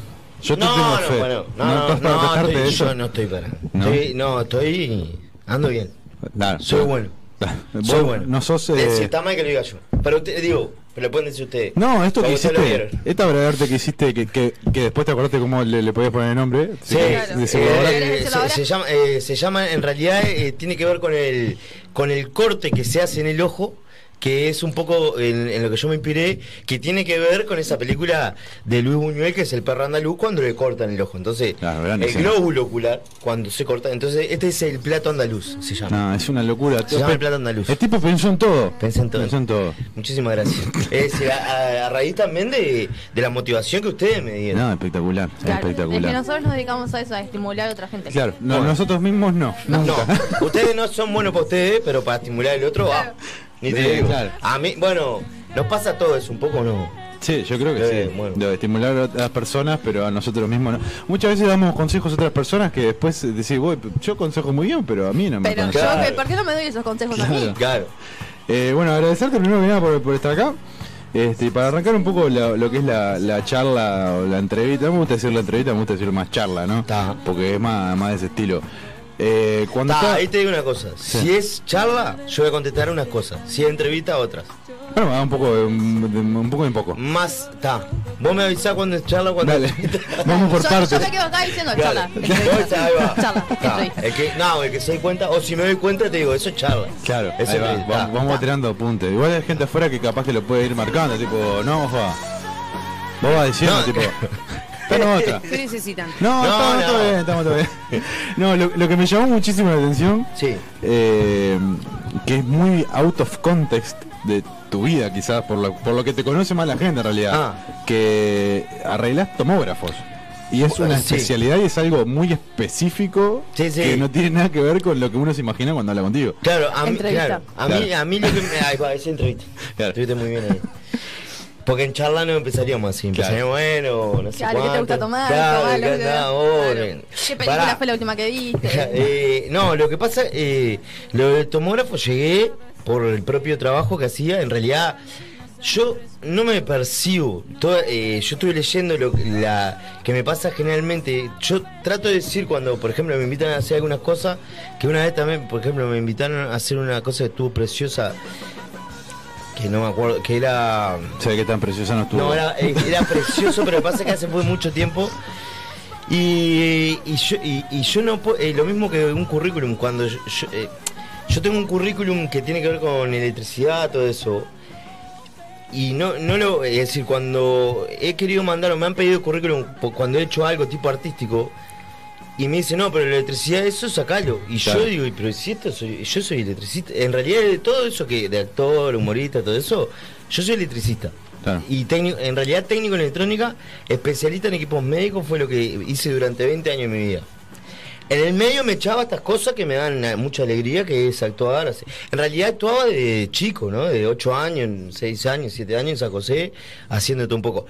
Yo te No, tengo no, fe. bueno, no, ¿No no, para no, quejarte estoy- de eso? yo no estoy para. ¿No? Estoy, no, estoy. Ando bien. Claro, Soy bueno. [LAUGHS] Vos Soy bueno. No sos. Eh, eh, Si está mal que lo diga yo. Pero usted, digo, pero lo pueden decir ustedes. No, esto que hiciste, esta bradarte que hiciste, que, que, que después te acordaste cómo le, le podías poner el nombre. Sí, que- Claro. de eh, seguro ahora- ¿Querés eh, se, se llama, eh, se llama, en realidad, eh, tiene que ver con el, con el corte que se hace en el ojo, que es un poco en, en lo que yo me inspiré, que tiene que ver con esa película de Luis Buñuel, que es el perro andaluz, cuando le cortan el ojo. Entonces, gran el escena. glóbulo ocular, cuando se corta, entonces este es el plato andaluz, se llama. No, es una locura. Se llama el plato andaluz. El tipo pensó en todo. Pensé en todo. Pensó en todo. Muchísimas gracias. [LAUGHS] Es decir, a, a- a raíz también de, de la motivación que ustedes me dieron. No, espectacular. Claro, es que espectacular. nosotros nos dedicamos a eso, a estimular a otra gente. Claro, no, nosotros mismos no. No, nunca. ustedes no son buenos para ustedes, pero para estimular el otro, ah, ni te digo. claro. A mí, bueno, nos pasa todo eso un poco, ¿no? Sí, yo creo que Eh, sí. bueno. Lo de estimular a otras personas, pero a nosotros mismos no. Muchas veces damos consejos a otras personas que después decís, "Voy, yo consejo muy bien, pero a mí no me Pero aconsejan". yo, ¿qué- ¿por qué no me doy esos consejos a mí? Claro. Claro. Eh, bueno, agradecerte primero que nada por, por estar acá. Este, y para arrancar un poco la- lo que es la, la charla o la entrevista, no me gusta decir la entrevista, me gusta decir más charla, ¿no? Porque es más, más de ese estilo. Eh, cuando Ta, está- ahí te digo una cosa. Sí. Si es charla, yo voy a contestar unas cosas. Si es entrevista, otras. Bueno, va un poco de- un poco en poco. Más, está. Vos me avisás cuando es charla, cuando Dale. [LAUGHS] Vamos por partes. yo me quedo acá diciendo Claro. charla. [LAUGHS] Ahí va. Charla, Ta, entrevista. el que, no, el que se dé cuenta, o si me doy cuenta, te digo, eso es charla. Claro, Eso ahí va, vamos, ta, vamos ta. tirando apuntes. Igual hay gente afuera que capaz que lo puede ir marcando, tipo, no, ojo. Vos vas diciendo, No. tipo, [LAUGHS] pero otra. ¿Qué necesitan? No, No, estamos no. todo bien, estamos todo bien. [LAUGHS] No, lo, lo que me llamó muchísimo la atención, Sí. eh, que es muy out of context de tu vida, quizás, por lo, por lo que te conoce más la gente en realidad, Ah. que arreglás tomógrafos. Y es una Sí. especialidad y es algo muy específico Sí, sí. que no tiene nada que ver con lo que uno se imagina cuando habla contigo. Claro, a mí, Entrevista. claro, a mí, Claro. a mí lo que me. Va, esa entrevista. Claro. Estuviste muy bien ahí. Porque en charla no empezaríamos así, empezaríamos, bueno, no sé Claro, ¿qué te gusta tomar? Claro, Tomalo, ¿qué claro. ¿Qué película Pará. fue la última que viste? [LAUGHS] Eh, no, lo que pasa, eh, lo del tomógrafo llegué por el propio trabajo que hacía. En realidad, yo no me percibo. Todo- eh, yo estuve leyendo lo que- la, que me pasa generalmente. Yo trato de decir cuando, por ejemplo, me invitan a hacer algunas cosas, que una vez también, por ejemplo, me invitaron a hacer una cosa que estuvo preciosa. Que no me acuerdo, que era. Se ve que tan preciosa no estuvo. No, era, eh, era precioso, pero pasa que hace fue mucho tiempo. Y, y yo, y, y yo no puedo, eh, lo mismo que un currículum, cuando yo, yo, eh, yo tengo un currículum que tiene que ver con electricidad, todo eso. Y no, no lo, es decir, cuando he querido mandar o me han pedido currículum cuando he hecho algo tipo artístico, y me dicen, no, pero la electricidad, eso sacalo. Y Claro. yo digo, "Y pero si esto soy, yo soy electricista. En realidad, de todo eso que, de actor, humorista, todo eso, yo soy electricista. Claro. Y técnico, en realidad técnico en electrónica, especialista en equipos médicos fue lo que hice durante 20 años de mi vida. En el medio me echaba estas cosas que me dan mucha alegría, que es actuar. así. En realidad actuaba de chico, ¿no? De 8 años, 6 años, 7 años en San José, haciendo todo un poco.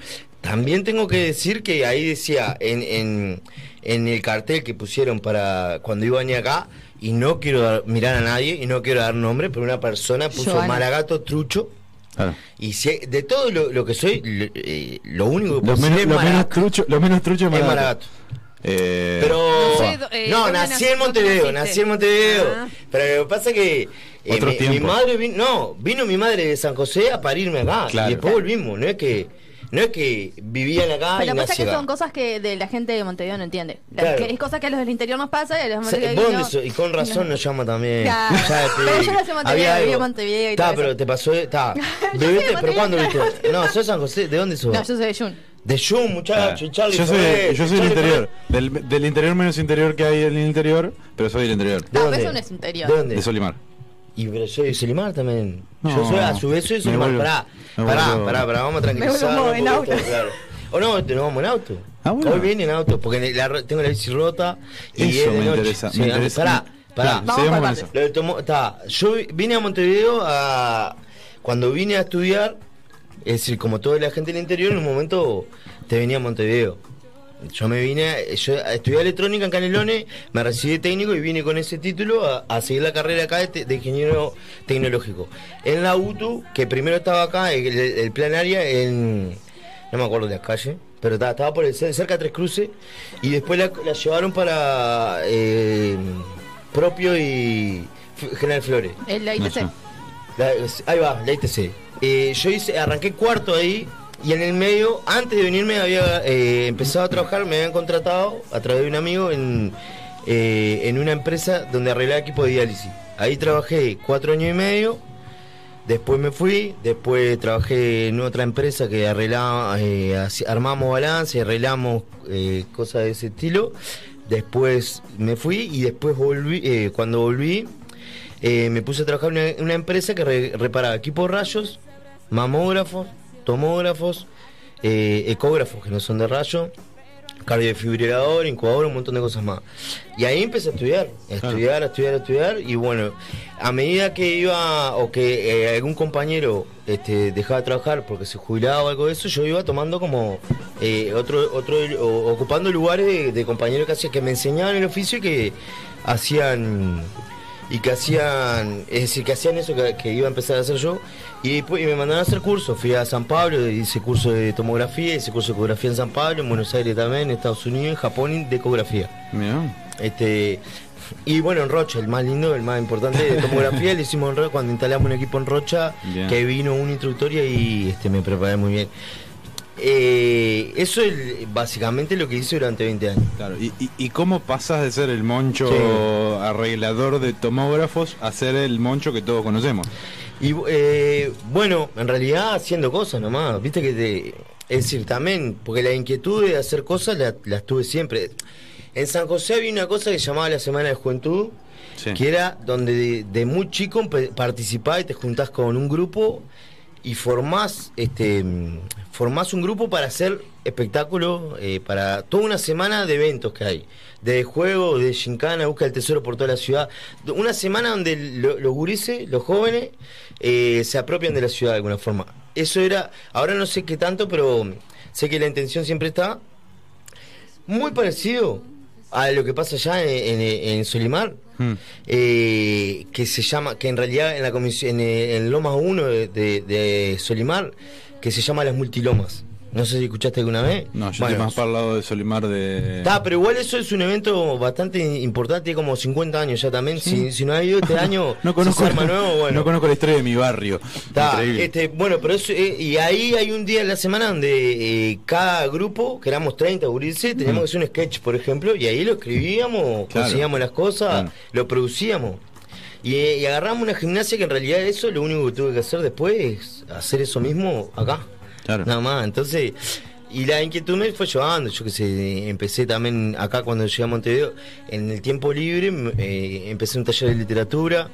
También tengo que decir que ahí decía, en, en, en el cartel que pusieron para cuando iba a venir acá, y no quiero dar- mirar a nadie, y no quiero dar nombre, pero una persona puso Joana. Maragato Trucho. Claro. Y si, de todo lo, lo que soy, lo, eh, lo único que Lo menos, es lo menos Maragato. trucho, lo menos trucho es Es Maragato. Maragato. Eh, Pero. No sé, No, eh, ¿dónde nací nací- en Montevideo, nací en Montevideo. Ah. Pero lo que pasa que. eh, mi, mi madre vino. No, vino mi madre de San José a parirme acá. Claro. Y después volvimos. No es que. No es que vivían acá Pero y pasa nací que acá. son cosas que de la gente de Montevideo no entiende. La- Claro. que es cosas que a los del interior nos pasa y a los de O sea, Montevideo no. eso- y con razón nos llama también. Claro. [LAUGHS] Pero yo nací en Montevideo, Había viví en. Montevideo y todo pero eso. te pasó. Está. ¿Viviste? [LAUGHS] ¿Pero cuándo viste? [LAUGHS] No, sos San José. ¿De dónde sos? No, yo soy de Jun. De Jun, muchacho. y Charlie yo soy, Ferrer, yo soy del interior, del, del interior menos interior que hay en el interior, pero soy del interior, ¿De Ah, dónde? pero eso no es interior. ¿De dónde? de Solimar. Y pero soy de Solimar también. No, yo soy, a su vez soy de Solimar. Pará, pará, vuelvo- pará, pará, vamos a tranquilizarnos. Me en porque auto. esto, claro. O no, te nos vamos en auto. Ah, bueno. Hoy viene en auto, porque la tengo la bici rota y Eso es de me noche. interesa, Sí, me interesa. Pará, pará. Claro, Vamos eso. Lo tomo- ta, yo vi- vine a Montevideo a cuando vine a estudiar, es decir, como toda la gente del interior, en un momento te venía a Montevideo. Yo me vine, yo estudié electrónica en Canelones, me recibí de técnico y vine con ese título a, a seguir la carrera acá de, de ingeniero tecnológico. En la UTU, que primero estaba acá, el, el plan área en, no me acuerdo de la calle, pero estaba, estaba por el, cer- cerca de Tres Cruces, y después la, la llevaron para eh, propio y General Flores. El la ITC. La- ahí va, la ITC. Eh, yo hice, arranqué cuarto ahí y en el medio, antes de venirme, había eh, empezado a trabajar, me habían contratado a través de un amigo en, eh, en una empresa donde arreglaba equipo de diálisis. Ahí trabajé cuatro años y medio Después me fui, después trabajé en otra empresa que arreglaba, eh, armamos balance, arreglamos eh, cosas de ese estilo. Después me fui y después volví, cuando volví, me puse a trabajar en una, empresa que re- reparaba equipos rayos, mamógrafos, tomógrafos, eh, ecógrafos que no son de rayo, cardiofibrilador, incubador, un montón de cosas más. Y ahí empecé a estudiar, a estudiar, a estudiar, a estudiar, y bueno, a medida que iba, o que eh, algún compañero este, dejaba de trabajar porque se jubilaba o algo de eso, yo iba tomando como eh, otro, otro, o- ocupando lugares de, de compañeros que, hacían, que me enseñaban el oficio y que hacían y que hacían, es decir, que hacían eso que, que iba a empezar a hacer yo, y, después, y me mandaron a hacer cursos, fui a San Pablo, hice curso de tomografía, hice curso de ecografía en San Pablo, en Buenos Aires también, en Estados Unidos, en Japón y de ecografía. Este, y bueno, en Rocha, el más lindo, el más importante de tomografía, lo hicimos en Rocha cuando instalamos un equipo en Rocha, Bien. que vino un instructor y este, me preparé muy bien. Eh, eso es básicamente lo que hice durante 20 años. Claro, ¿y, y, y cómo pasas de ser el moncho Sí. arreglador de tomógrafos a ser el moncho que todos conocemos? Y eh, bueno, en realidad haciendo cosas nomás, viste que te, es decir, también, porque la inquietud de hacer cosas la, las tuve siempre. En San José había una cosa que se llamaba la Semana de Juventud, Sí. que era donde de, de muy chico participás y te juntás con un grupo y formás, este, un grupo para hacer espectáculo, eh, para toda una semana de eventos que hay, de juego, de gincana, busca el tesoro por toda la ciudad, una semana donde lo- los gurises, los jóvenes, eh, se apropian de la ciudad de alguna forma. Eso era, ahora no sé qué tanto, pero sé que la intención siempre está muy parecido a lo que pasa allá en, en- en Solimar, Hmm. eh, que se llama, que en realidad en la comisión, en, en Lomas 1 de, de- de Solimar, que se llama las multilomas. No sé si escuchaste alguna vez. No, yo Bueno, estoy más para el lado de Solimar de... Está, pero igual eso es un evento bastante importante, tiene como 50 años ya también. Si, si no ha ido este [LAUGHS] año, no conozco, se arma nuevo, bueno. no conozco la historia de mi barrio. Está, este, bueno, pero eso, eh, y ahí hay un día en la semana donde eh, cada grupo, que éramos 30 gurises, teníamos que hacer un sketch, por ejemplo, y ahí lo escribíamos, Claro. conseguíamos las cosas, Claro. lo producíamos. Y, eh, y agarramos una gimnasia que en realidad eso lo único que tuve que hacer después es hacer eso mismo acá. Nada más. Entonces, y la inquietud me fue llevando. Yo que sé, empecé también acá cuando llegué a Montevideo, en el tiempo libre, eh, empecé un taller de literatura.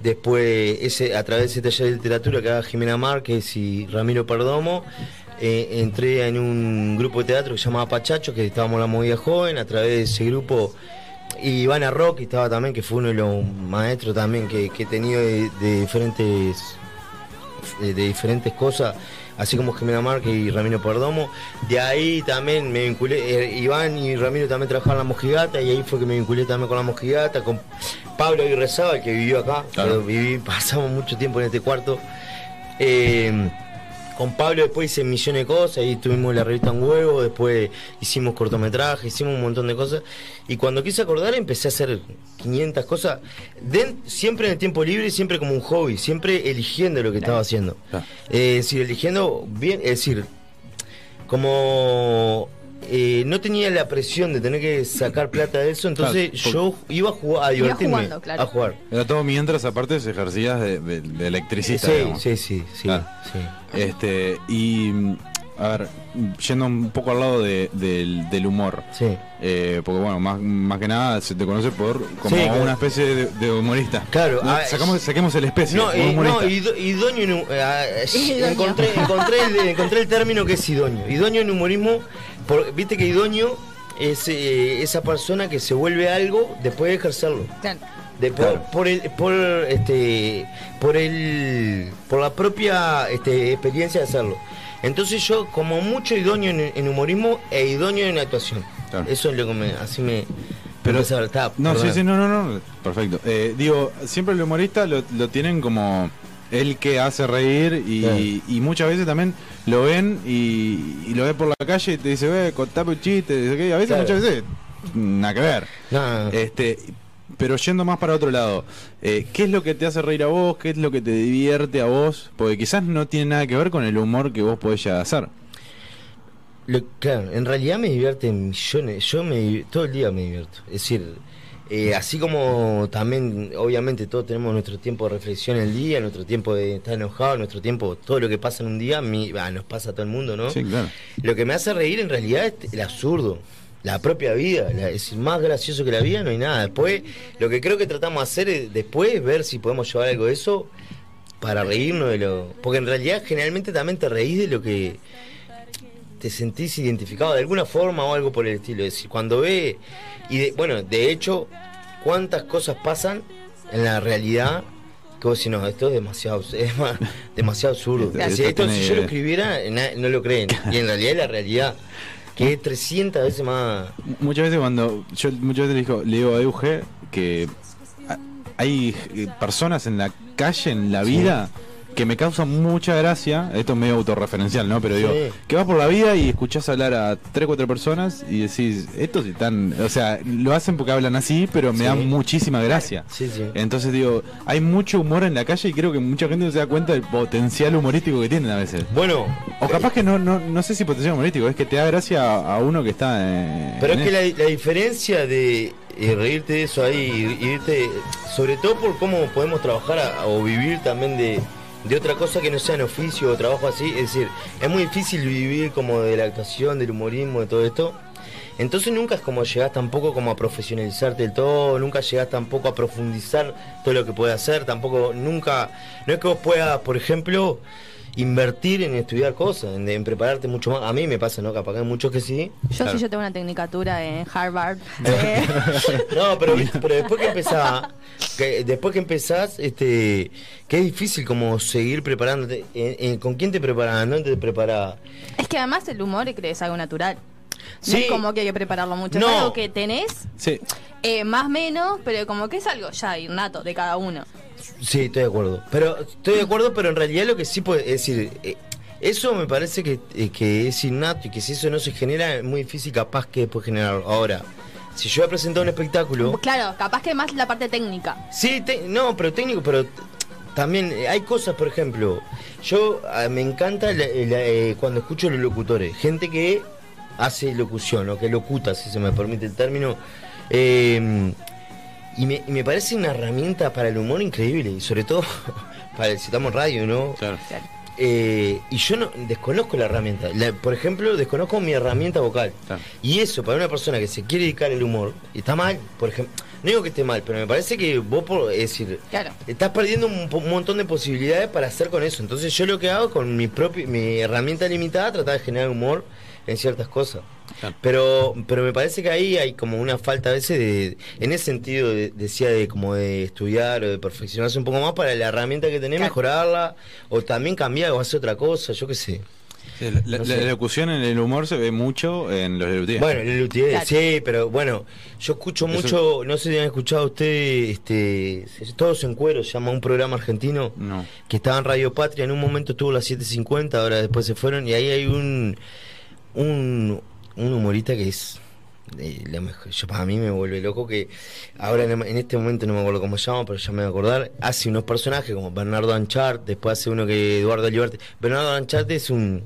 Después, ese, a través de ese taller de literatura que haga Jimena Márquez y Ramiro Perdomo, eh, entré en un grupo de teatro que se llamaba Pachacho, que estábamos la movida joven. A través de ese grupo, y Ivana Rock estaba también, que fue uno de los maestros también que, he tenido de, diferentes de diferentes cosas, así como Jimena Márquez y Ramiro Perdomo. De ahí también me vinculé, eh, Iván y Ramiro también trabajaban en la mojigata y ahí fue que me vinculé también con la mojigata, con Pablo Aguirre Sábal, que vivió acá, Claro. viví, [LAUGHS] pasamos mucho tiempo en este cuarto. Eh, con Pablo después hice millones de cosas, ahí tuvimos la revista en huevo, después hicimos cortometrajes, hicimos un montón de cosas. Y cuando quise acordar empecé a hacer 500 cosas, siempre en el tiempo libre, siempre como un hobby, siempre eligiendo lo que estaba haciendo. Eh, es decir, eligiendo bien, es decir, como eh, no tenía la presión de tener que sacar plata de eso, entonces Claro, yo iba a jugar, a divertirme, jugando, claro. a jugar. Era todo mientras aparte se ejercías de, de- de electricista. Sí, digamos. sí, sí, sí, Claro. sí. Este, y a ver, yendo un poco al lado de- del, del humor. Sí. Eh, porque bueno, más, más que nada se te conoce por como Sí, una especie de, de humorista. Claro, No, ah, sacamos, saquemos el especie. No, un y, no, idóneo ah, [LAUGHS] Idóneo. encontré, encontré, el, encontré el término que es idóneo. Idóneo en humorismo, por- viste que idóneo es eh, esa persona que se vuelve algo después de ejercerlo. Claro. De por, Claro. por el por este por el por la propia este, experiencia de hacerlo. Entonces yo como mucho idóneo en, en humorismo e idóneo en actuación. Claro. Eso es lo que me así me Pero-. Está, No, sí, sí, no, no, no, perfecto. Eh, digo, siempre el humorista lo, lo tienen como el que hace reír y, Claro. y muchas veces también lo ven y, y lo ven por la calle y te dice, ve, contame un chiste, a veces, Claro. muchas veces, nada que ver. Este, pero yendo más para otro lado, eh, ¿qué es lo que te hace reír a vos? ¿Qué es lo que te divierte a vos? Porque quizás no tiene nada que ver con el humor que vos podés llegar a hacer. Lo- claro, en realidad me divierte millones. Yo me todo el día me divierto. Es decir, eh, así como también, obviamente, todos tenemos nuestro tiempo de reflexión en el día, nuestro tiempo de estar enojado, nuestro tiempo, todo lo que pasa en un día, ah, nos pasa a todo el mundo, ¿no? Sí, claro. Lo que me hace reír en realidad es el absurdo. La propia vida, la- es más gracioso que la vida no hay nada. Después, lo que creo que tratamos de hacer es después ver si podemos llevar algo de eso para reírnos de lo. Porque en realidad generalmente también te reís de lo que te sentís identificado de alguna forma o algo por el estilo. Es decir, cuando ve. Y de- bueno, de hecho, cuántas cosas pasan en la realidad que vos decís, no, esto es demasiado, [LAUGHS] es más- demasiado absurdo. Esto- Si, esto yo lo escribiera, na- no lo creen. Y en realidad es la realidad, que es 300 veces más. Muchas veces cuando yo muchas veces le digo, le digo a Euge que hay personas en la calle, en la vida, que me causan mucha gracia, esto es medio autorreferencial, ¿no? Pero digo, Sí. que vas por la vida y escuchás hablar a tres, cuatro personas y decís, estos están, o sea, lo hacen porque hablan así, pero me Sí. dan muchísima gracia. Sí, sí. Entonces digo, hay mucho humor en la calle y creo que mucha gente no se da cuenta del potencial humorístico que tienen a veces. Bueno, O capaz que no, no, no sé si potencial humorístico, es que te da gracia a, a uno que está eh, Pero en es que la, la diferencia de eh, reírte de eso ahí y irte, sobre todo por cómo podemos trabajar a- o vivir también de, de otra cosa que no sea en oficio o trabajo así, es decir, es muy difícil vivir como de la actuación, del humorismo, de todo esto. Entonces nunca es como llegás tampoco como a profesionalizarte del todo, nunca llegás tampoco a profundizar todo lo que puedes hacer, tampoco, nunca, no es que vos puedas, por ejemplo, invertir en estudiar cosas, en, en prepararte mucho más. A mí me pasa, ¿no? Capaz que hay muchos que sí, Yo sí, yo tengo una tecnicatura en Harvard. [LAUGHS] eh, No, pero, pero después que empezás, que, después que empezás, este, que es difícil como seguir preparándote. En- en- ¿Con quién te preparas? ¿Dónde te preparas? es que además el humor creo que es algo natural. No Sí. es como que hay que prepararlo mucho. No. Es algo que tenés, Sí, eh, más menos, pero como que es algo ya innato de cada uno. Sí, estoy de acuerdo. Pero estoy de acuerdo, pero en realidad lo que sí puede es decir, eh, eso me parece que, eh, que es innato y que si eso no se genera es muy difícil capaz que después generarlo. Ahora, si yo he presentado un espectáculo, Claro, capaz que más la parte técnica. Sí, te- no, pero técnico, pero también eh, hay cosas, por ejemplo, yo ah, me encanta la- la, eh, cuando escucho los locutores, gente que hace locución o que locuta, si se me permite el término, eh, y, me, y me parece una herramienta para el humor increíble, y sobre todo [LAUGHS] para el citamos radio, ¿no? claro. Eh, y yo no desconozco la herramienta. La- por ejemplo, desconozco mi herramienta vocal. Claro. Y eso, para una persona que se quiere dedicar al humor, y está mal, por ejemplo. No digo que esté mal, pero me parece que vos, por, es decir, Claro. estás perdiendo un, un montón de posibilidades para hacer con eso. Entonces, yo lo que hago con mi propia mi herramienta limitada, tratar de generar humor en ciertas cosas. Claro. Pero, pero me parece que ahí hay como una falta a veces de, en ese sentido, de- decía de como de estudiar o de perfeccionarse un poco más para la herramienta que tenés, Claro. mejorarla, o también cambiar o hacer otra cosa, yo qué sé. Sí, la, la- No sé. la locución en el humor se ve mucho en los Lelutier. Bueno, el Luthier, Claro. sí, pero bueno, yo escucho Eso- mucho, no sé si han escuchado ustedes, este, Todos en Cuero, se llama un programa argentino No. que estaba en Radio Patria, en un momento estuvo las 7.50, ahora después se fueron, y ahí hay un, un, un humorista que es, eh, la mejor- yo, para mí me vuelve loco, que ahora en, en este momento no me acuerdo cómo se llama, pero ya me voy a acordar, hace unos personajes como Bernardo Anchart, después hace uno que Eduardo Liberty, Bernardo Anchart es un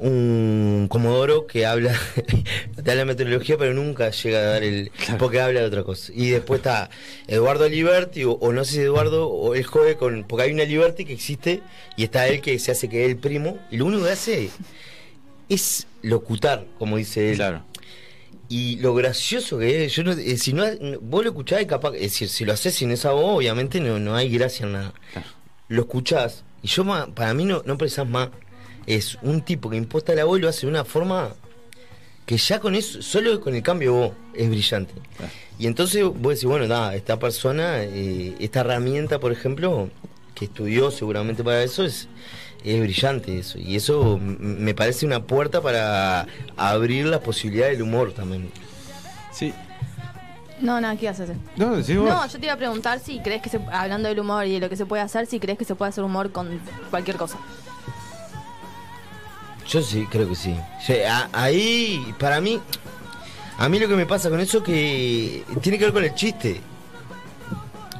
un comodoro que habla [LAUGHS] de la meteorología pero nunca llega a dar el porque habla de otra cosa. Y después está Eduardo Liberty o, o no sé si Eduardo o él jode con porque hay una Liberty que existe y está él que se hace que es el primo y lo único que hace es locutar como dice él Claro. y lo gracioso que es, yo no, eh, si no, vos lo escuchás y capaz, es decir, si lo haces sin esa voz, obviamente no, no hay gracia en nada. Lo escuchás, y yo ma- para mí no, no precisás más. Es un tipo que imposta la voz y lo hace de una forma que ya con eso, solo con el cambio de voz, es brillante. Y entonces vos decís, bueno, nada, esta persona, eh, esta herramienta, por ejemplo, que estudió seguramente para eso, es, es brillante eso. Y eso me parece una puerta para abrir las posibilidades del humor también. Sí. No, no, ¿qué haces? No, decís vos. No, yo te iba a preguntar si crees que se, hablando del humor y de lo que se puede hacer, si crees que se puede hacer humor con cualquier cosa. Yo sí, creo que sí. Sí, a- ahí, para mí, a mí lo que me pasa con eso que tiene que ver con el chiste.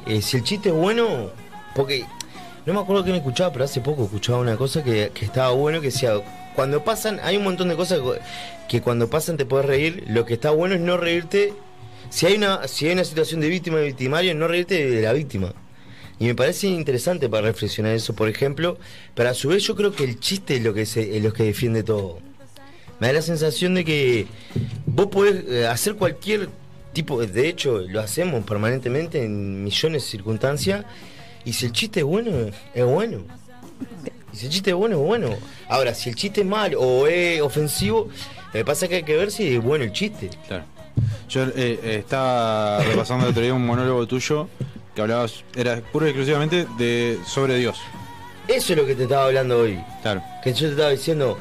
Eh, si el chiste es bueno, porque no me acuerdo quién escuchaba, pero hace poco escuchaba una cosa que, que estaba bueno, que decía, cuando pasan, hay un montón de cosas que, cuando pasan te puedes reír, lo que está bueno es no reírte si hay una, si hay una situación de víctima y victimario, no reírte de la víctima. Y me parece interesante para reflexionar eso, por ejemplo, pero a su vez yo creo que el chiste es lo que, es lo que defiende todo. Me da la sensación de que vos podés eh, hacer cualquier tipo, de hecho lo hacemos permanentemente en millones de circunstancias, y si el chiste es bueno, es bueno. Y si el chiste es bueno, es bueno. Ahora, si el chiste es malo o es ofensivo, lo que pasa es que hay que ver si es bueno el chiste. Claro. Yo eh, eh, estaba repasando el otro día un monólogo tuyo que hablabas, era puro y exclusivamente de sobre Dios. Eso es lo que te estaba hablando hoy. Claro. Que yo te estaba diciendo.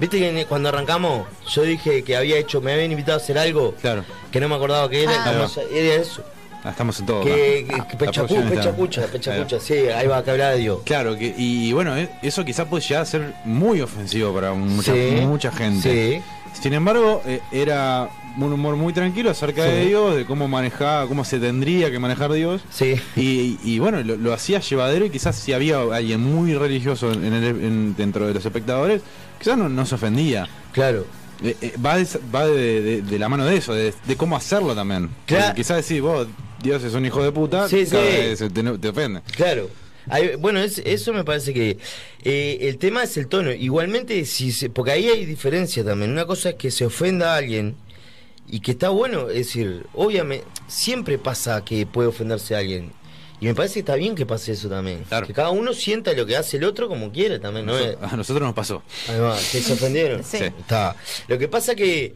Viste que cuando arrancamos, yo dije que había hecho, me habían invitado a hacer algo. Claro. Que no me acordaba que era. Ah. era eso. Ah, estamos en todo. Que, acá. que- Ah, que la pecha, producción está- pecha cucha, pecha Ahí va. cucha, sí, ahí va, Dios. Claro, que, y, bueno, eh, eso quizás puede llegar a ser muy ofensivo para mucha, Sí, mucha gente. Sin embargo, eh, era un humor muy tranquilo acerca Sí. de Dios, de cómo manejaba, cómo se tendría que manejar Dios. Sí. Y, y bueno, lo, lo hacía llevadero y quizás si había alguien muy religioso en el- en- dentro de los espectadores, quizás no, no se ofendía. Claro. Eh, eh, va de, va de, de- de la mano de eso, de, de cómo hacerlo también. Claro. Porque Quizás decís, vos, Dios es un hijo de puta, Sí, te, te ofende. Claro. Hay- bueno, es- eso me parece que eh, el tema es el tono. Igualmente, si se- porque ahí hay diferencia también. Una cosa es que se ofenda a alguien y que está bueno, es decir, obviamente, siempre pasa que puede ofenderse a alguien. Y me parece que está bien que pase eso también. Que cada uno sienta lo que hace el otro como quiere también, ¿no? Noso- A nosotros nos pasó. Que se ofendieron. Sí. Está. Lo que pasa que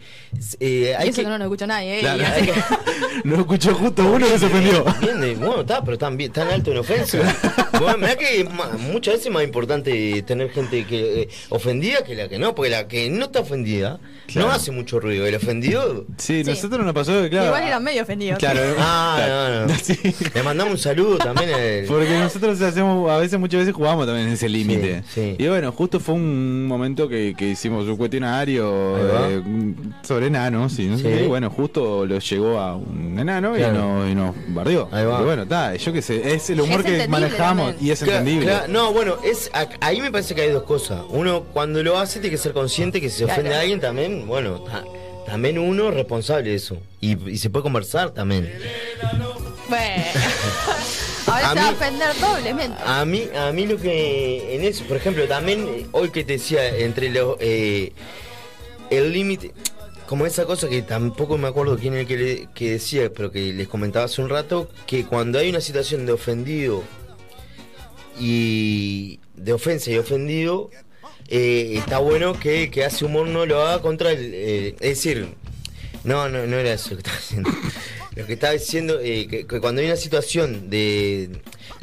eh, hay y eso que... que no nos escucha nadie, ¿eh? Claro, hay así- [LAUGHS] No escuchó justo uno que se ofendió. [LAUGHS] Bien, bueno, está, pero tan, bien- tan alto en ofensa. bueno, mirá que muchas veces es más importante tener gente que eh, ofendida que la que no, porque la que no está ofendida Claro. no hace mucho ruido. El ofendido. Sí, nosotros nos pasó que, claro. Igual eran medio ofendidos. Claro, Ah, claro. no, no. [LAUGHS] Le mandamos un saludo también. [LAUGHS] Porque nosotros hacemos, a veces, muchas veces jugamos también en ese límite. sí. Y bueno, justo fue un momento que, que hicimos un cuestionario eh, sobre enanos y no sé Sí. qué, y bueno, justo lo llegó a un enano Claro. y, nos, y nos bardeó. Ahí va. Y bueno, está, yo qué sé, es el humor Es que manejamos también. y es entendible. no, bueno, es a- ahí me parece que hay dos cosas. Uno, cuando lo hace, tiene que ser consciente que si se ofende a alguien también, bueno, ta- también uno es responsable de eso. Y, y se puede conversar también. Bueno. [LAUGHS] Ahora A se va a ofender doblemente. A mí, a mí lo que en eso, por ejemplo, también eh, hoy que te decía entre los eh, el límite, como esa cosa que tampoco me acuerdo quién es el que, le- que decía, pero que les comentaba hace un rato, que cuando hay una situación de ofendido y de ofensa y ofendido, eh, está bueno que, que hace humor no lo haga contra el, eh, es decir, no, no, no era eso que estaba diciendo. Lo que estaba diciendo, eh, que, que cuando hay una situación de,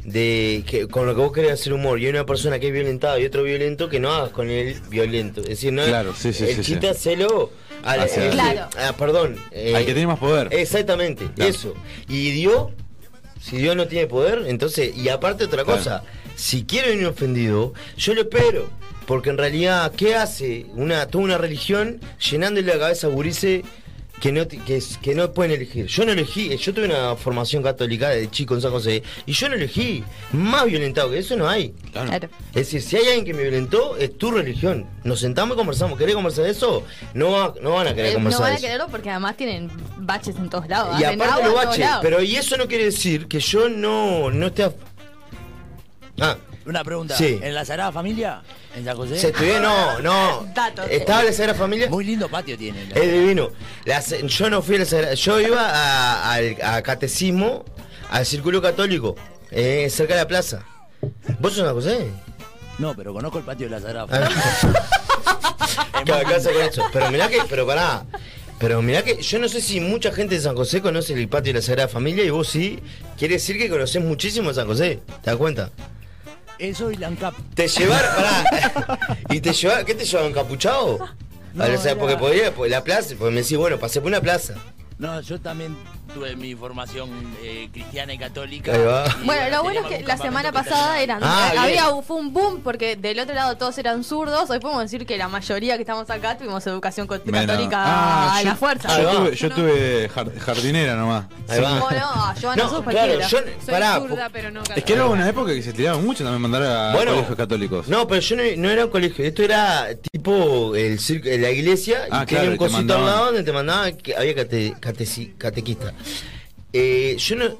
de que con lo que vos querés hacer humor y hay una persona que es violentada y otro violento, que no hagas con el violento. Es decir, no Claro, sí, sí, el sí, sí. chiste hacelo al, Hacia- eh, Claro. ah, perdón. eh, Al que tiene más poder. Exactamente, Claro. eso. Y Dios, si Dios no tiene poder, entonces, y aparte otra Claro. cosa, si quiere venir ofendido, yo lo espero. Porque en realidad, ¿qué hace una, toda una religión llenándole la cabeza a gurises que no, ti- que, es- que no pueden elegir? Yo no elegí, eh, yo tuve una formación católica de chico en San José, y yo no elegí. Más violentado que eso no hay. Claro. Es decir, si hay alguien que me violentó, es tu religión. Nos sentamos y conversamos. ¿Querés conversar de eso? No, va- no van a querer Eh, no conversar van de a quererlo porque además tienen baches en todos lados. Y hacen aparte agua lo en todos bache, lados. pero y eso no quiere decir que yo no, no esté... a- Ah, Una pregunta. Sí. ¿En la Sagrada Familia? ¿En San José? se estudié, no, no. [LAUGHS] Datos. Estaba en la Sagrada Familia. Muy lindo patio tiene. la- Es divino. Yo no fui a la Sagrada... Yo iba a, al- a catecismo, al círculo católico, eh, cerca de la plaza. ¿Vos sos San José? No, pero conozco el patio de la Sagrada Familia. [LAUGHS] Ah. Eso. Pero mirá que, pero pará. Pero mirá que yo no sé si mucha gente de San José conoce el patio de la Sagrada Familia y vos sí. Quiere decir que conocés muchísimo San José. ¿Te das cuenta? Eso y la ANCAP. Te llevaron, pará. [LAUGHS] ¿Y te llevaron, qué te llevaron, encapuchado? No, A ver, o sea, era- porque podía, pues, la plaza, pues me decís, bueno, pasé por una plaza. No, yo también tuve mi formación eh, cristiana y católica. Ahí va. Y Bueno, lo bueno es que un la semana pasada eran, Ah, eh, había fue un boom porque del otro lado todos eran zurdos. Hoy podemos decir que la mayoría que estamos acá tuvimos educación Menos. católica Ah, a yo- la fuerza. Yo tuve, yo tuve jar- jardinera nomás. Ahí va. Oh, no, yo no, No, soy claro, cualquiera. yo. Soy Pará, zurda, pero no Es que era una época que se tiraba mucho también mandar a Bueno. colegios católicos. No, pero yo no, no era un colegio, esto era tipo el circo, la iglesia Ah, y tenía claro, un te cosito al lado donde te mandaban que había cate, cateci- catequista. Eh, yo no,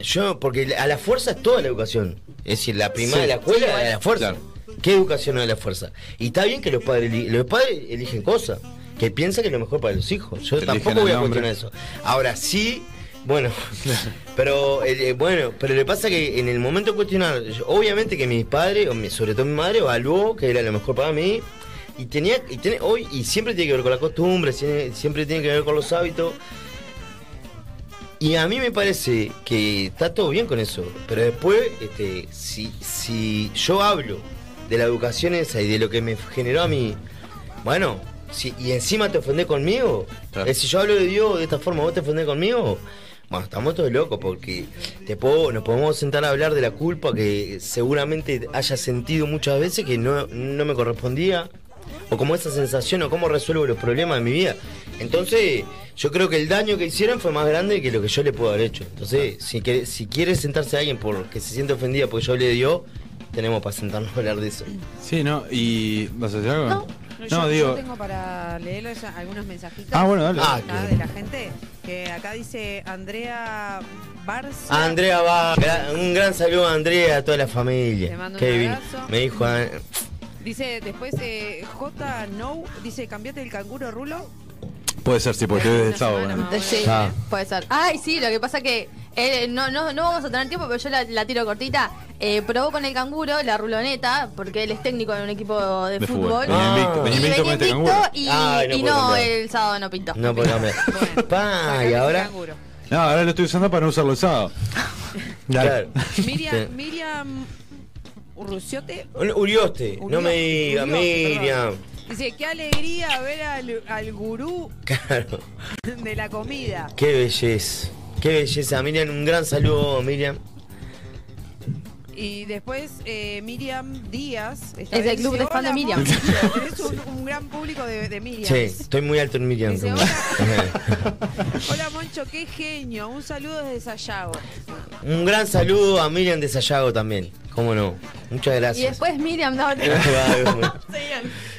yo, porque a la fuerza es toda la educación. Es decir, la primaria, Sí. la escuela, Sí, a la fuerza. Claro. ¿Qué educación no es la fuerza? Y está bien que los padres, los padres eligen cosas, que piensan que es lo mejor para los hijos. Yo Eligen tampoco voy a cuestionar eso. Ahora sí, bueno, [LAUGHS] pero eh, bueno, pero le pasa que en el momento de cuestionar, obviamente que mis padres, o mi- sobre todo mi madre, evaluó que era lo mejor para mí. Y tenía, y tiene, hoy, y siempre tiene que ver con la costumbre, siempre, siempre tiene que ver con los hábitos. Y a mí me parece que está todo bien con eso. Pero después, este, si, si yo hablo de la educación esa y de lo que me generó a mí, bueno, si, y encima te ofendés conmigo, Claro. eh, si yo hablo de Dios de esta forma, vos te ofendés conmigo, bueno, estamos todos locos porque te puedo, nos podemos sentar a hablar de la culpa que seguramente haya sentido muchas veces que no, no me correspondía. O como esa sensación, o cómo resuelvo los problemas de mi vida. Entonces, yo creo que el daño que hicieron fue más grande que lo que yo le puedo haber hecho. Entonces, si, quiere, si quiere sentarse a alguien porque se siente ofendida porque yo de Dios, tenemos para sentarnos a hablar de eso. Sí, ¿no? ¿Y vas a decir algo? No, No, yo, digo. yo tengo para leerles algunos mensajitos Ah, bueno, dale. Ah, acá que- de la gente. Que acá dice Andrea Barcia. A Andrea va, gra- un gran saludo a Andrea, a toda la familia. Te mando un abrazo. Me dijo, ah, Dice después eh, J. No. Dice, cambiate el canguro rulo. Puede ser, sí, porque desde el sábado. bueno. Sí, Ah. puede ser. Ay, sí, lo que pasa que eh, no, no, no vamos a tener tiempo, pero yo la, la tiro cortita. Eh, probó con el canguro la ruloneta, porque él es técnico en un equipo de, De fútbol. fútbol. Venía invicto, Ah. Y invicto con venía este invicto canguro. y, Ay, no y el sábado no pintó. no puedo cambiar. Bueno, Pa, sacate y ahora. No, ahora lo estoy usando para no usarlo el sábado. [LAUGHS] Dale. Claro. Miriam, Sí. Miriam Urruciote Urioste, no me diga, Urioste, Miriam. perdón. Dice, qué alegría ver al, al gurú Claro, de la comida. qué belleza. Qué belleza, Miriam. Un gran saludo, Miriam. Y después eh, Miriam Díaz. Es del club de fan de "Hola, Miriam". Moncho". Tenés [LAUGHS] un, un gran público de, de Miriam. Sí, estoy muy alto en Miriam. Dice, también. [LAUGHS] Hola Moncho, qué genio. Un saludo desde Sayago. Un gran saludo a Miriam de Sayago también. ¿Cómo no? Muchas Y gracias. después Miriam, no.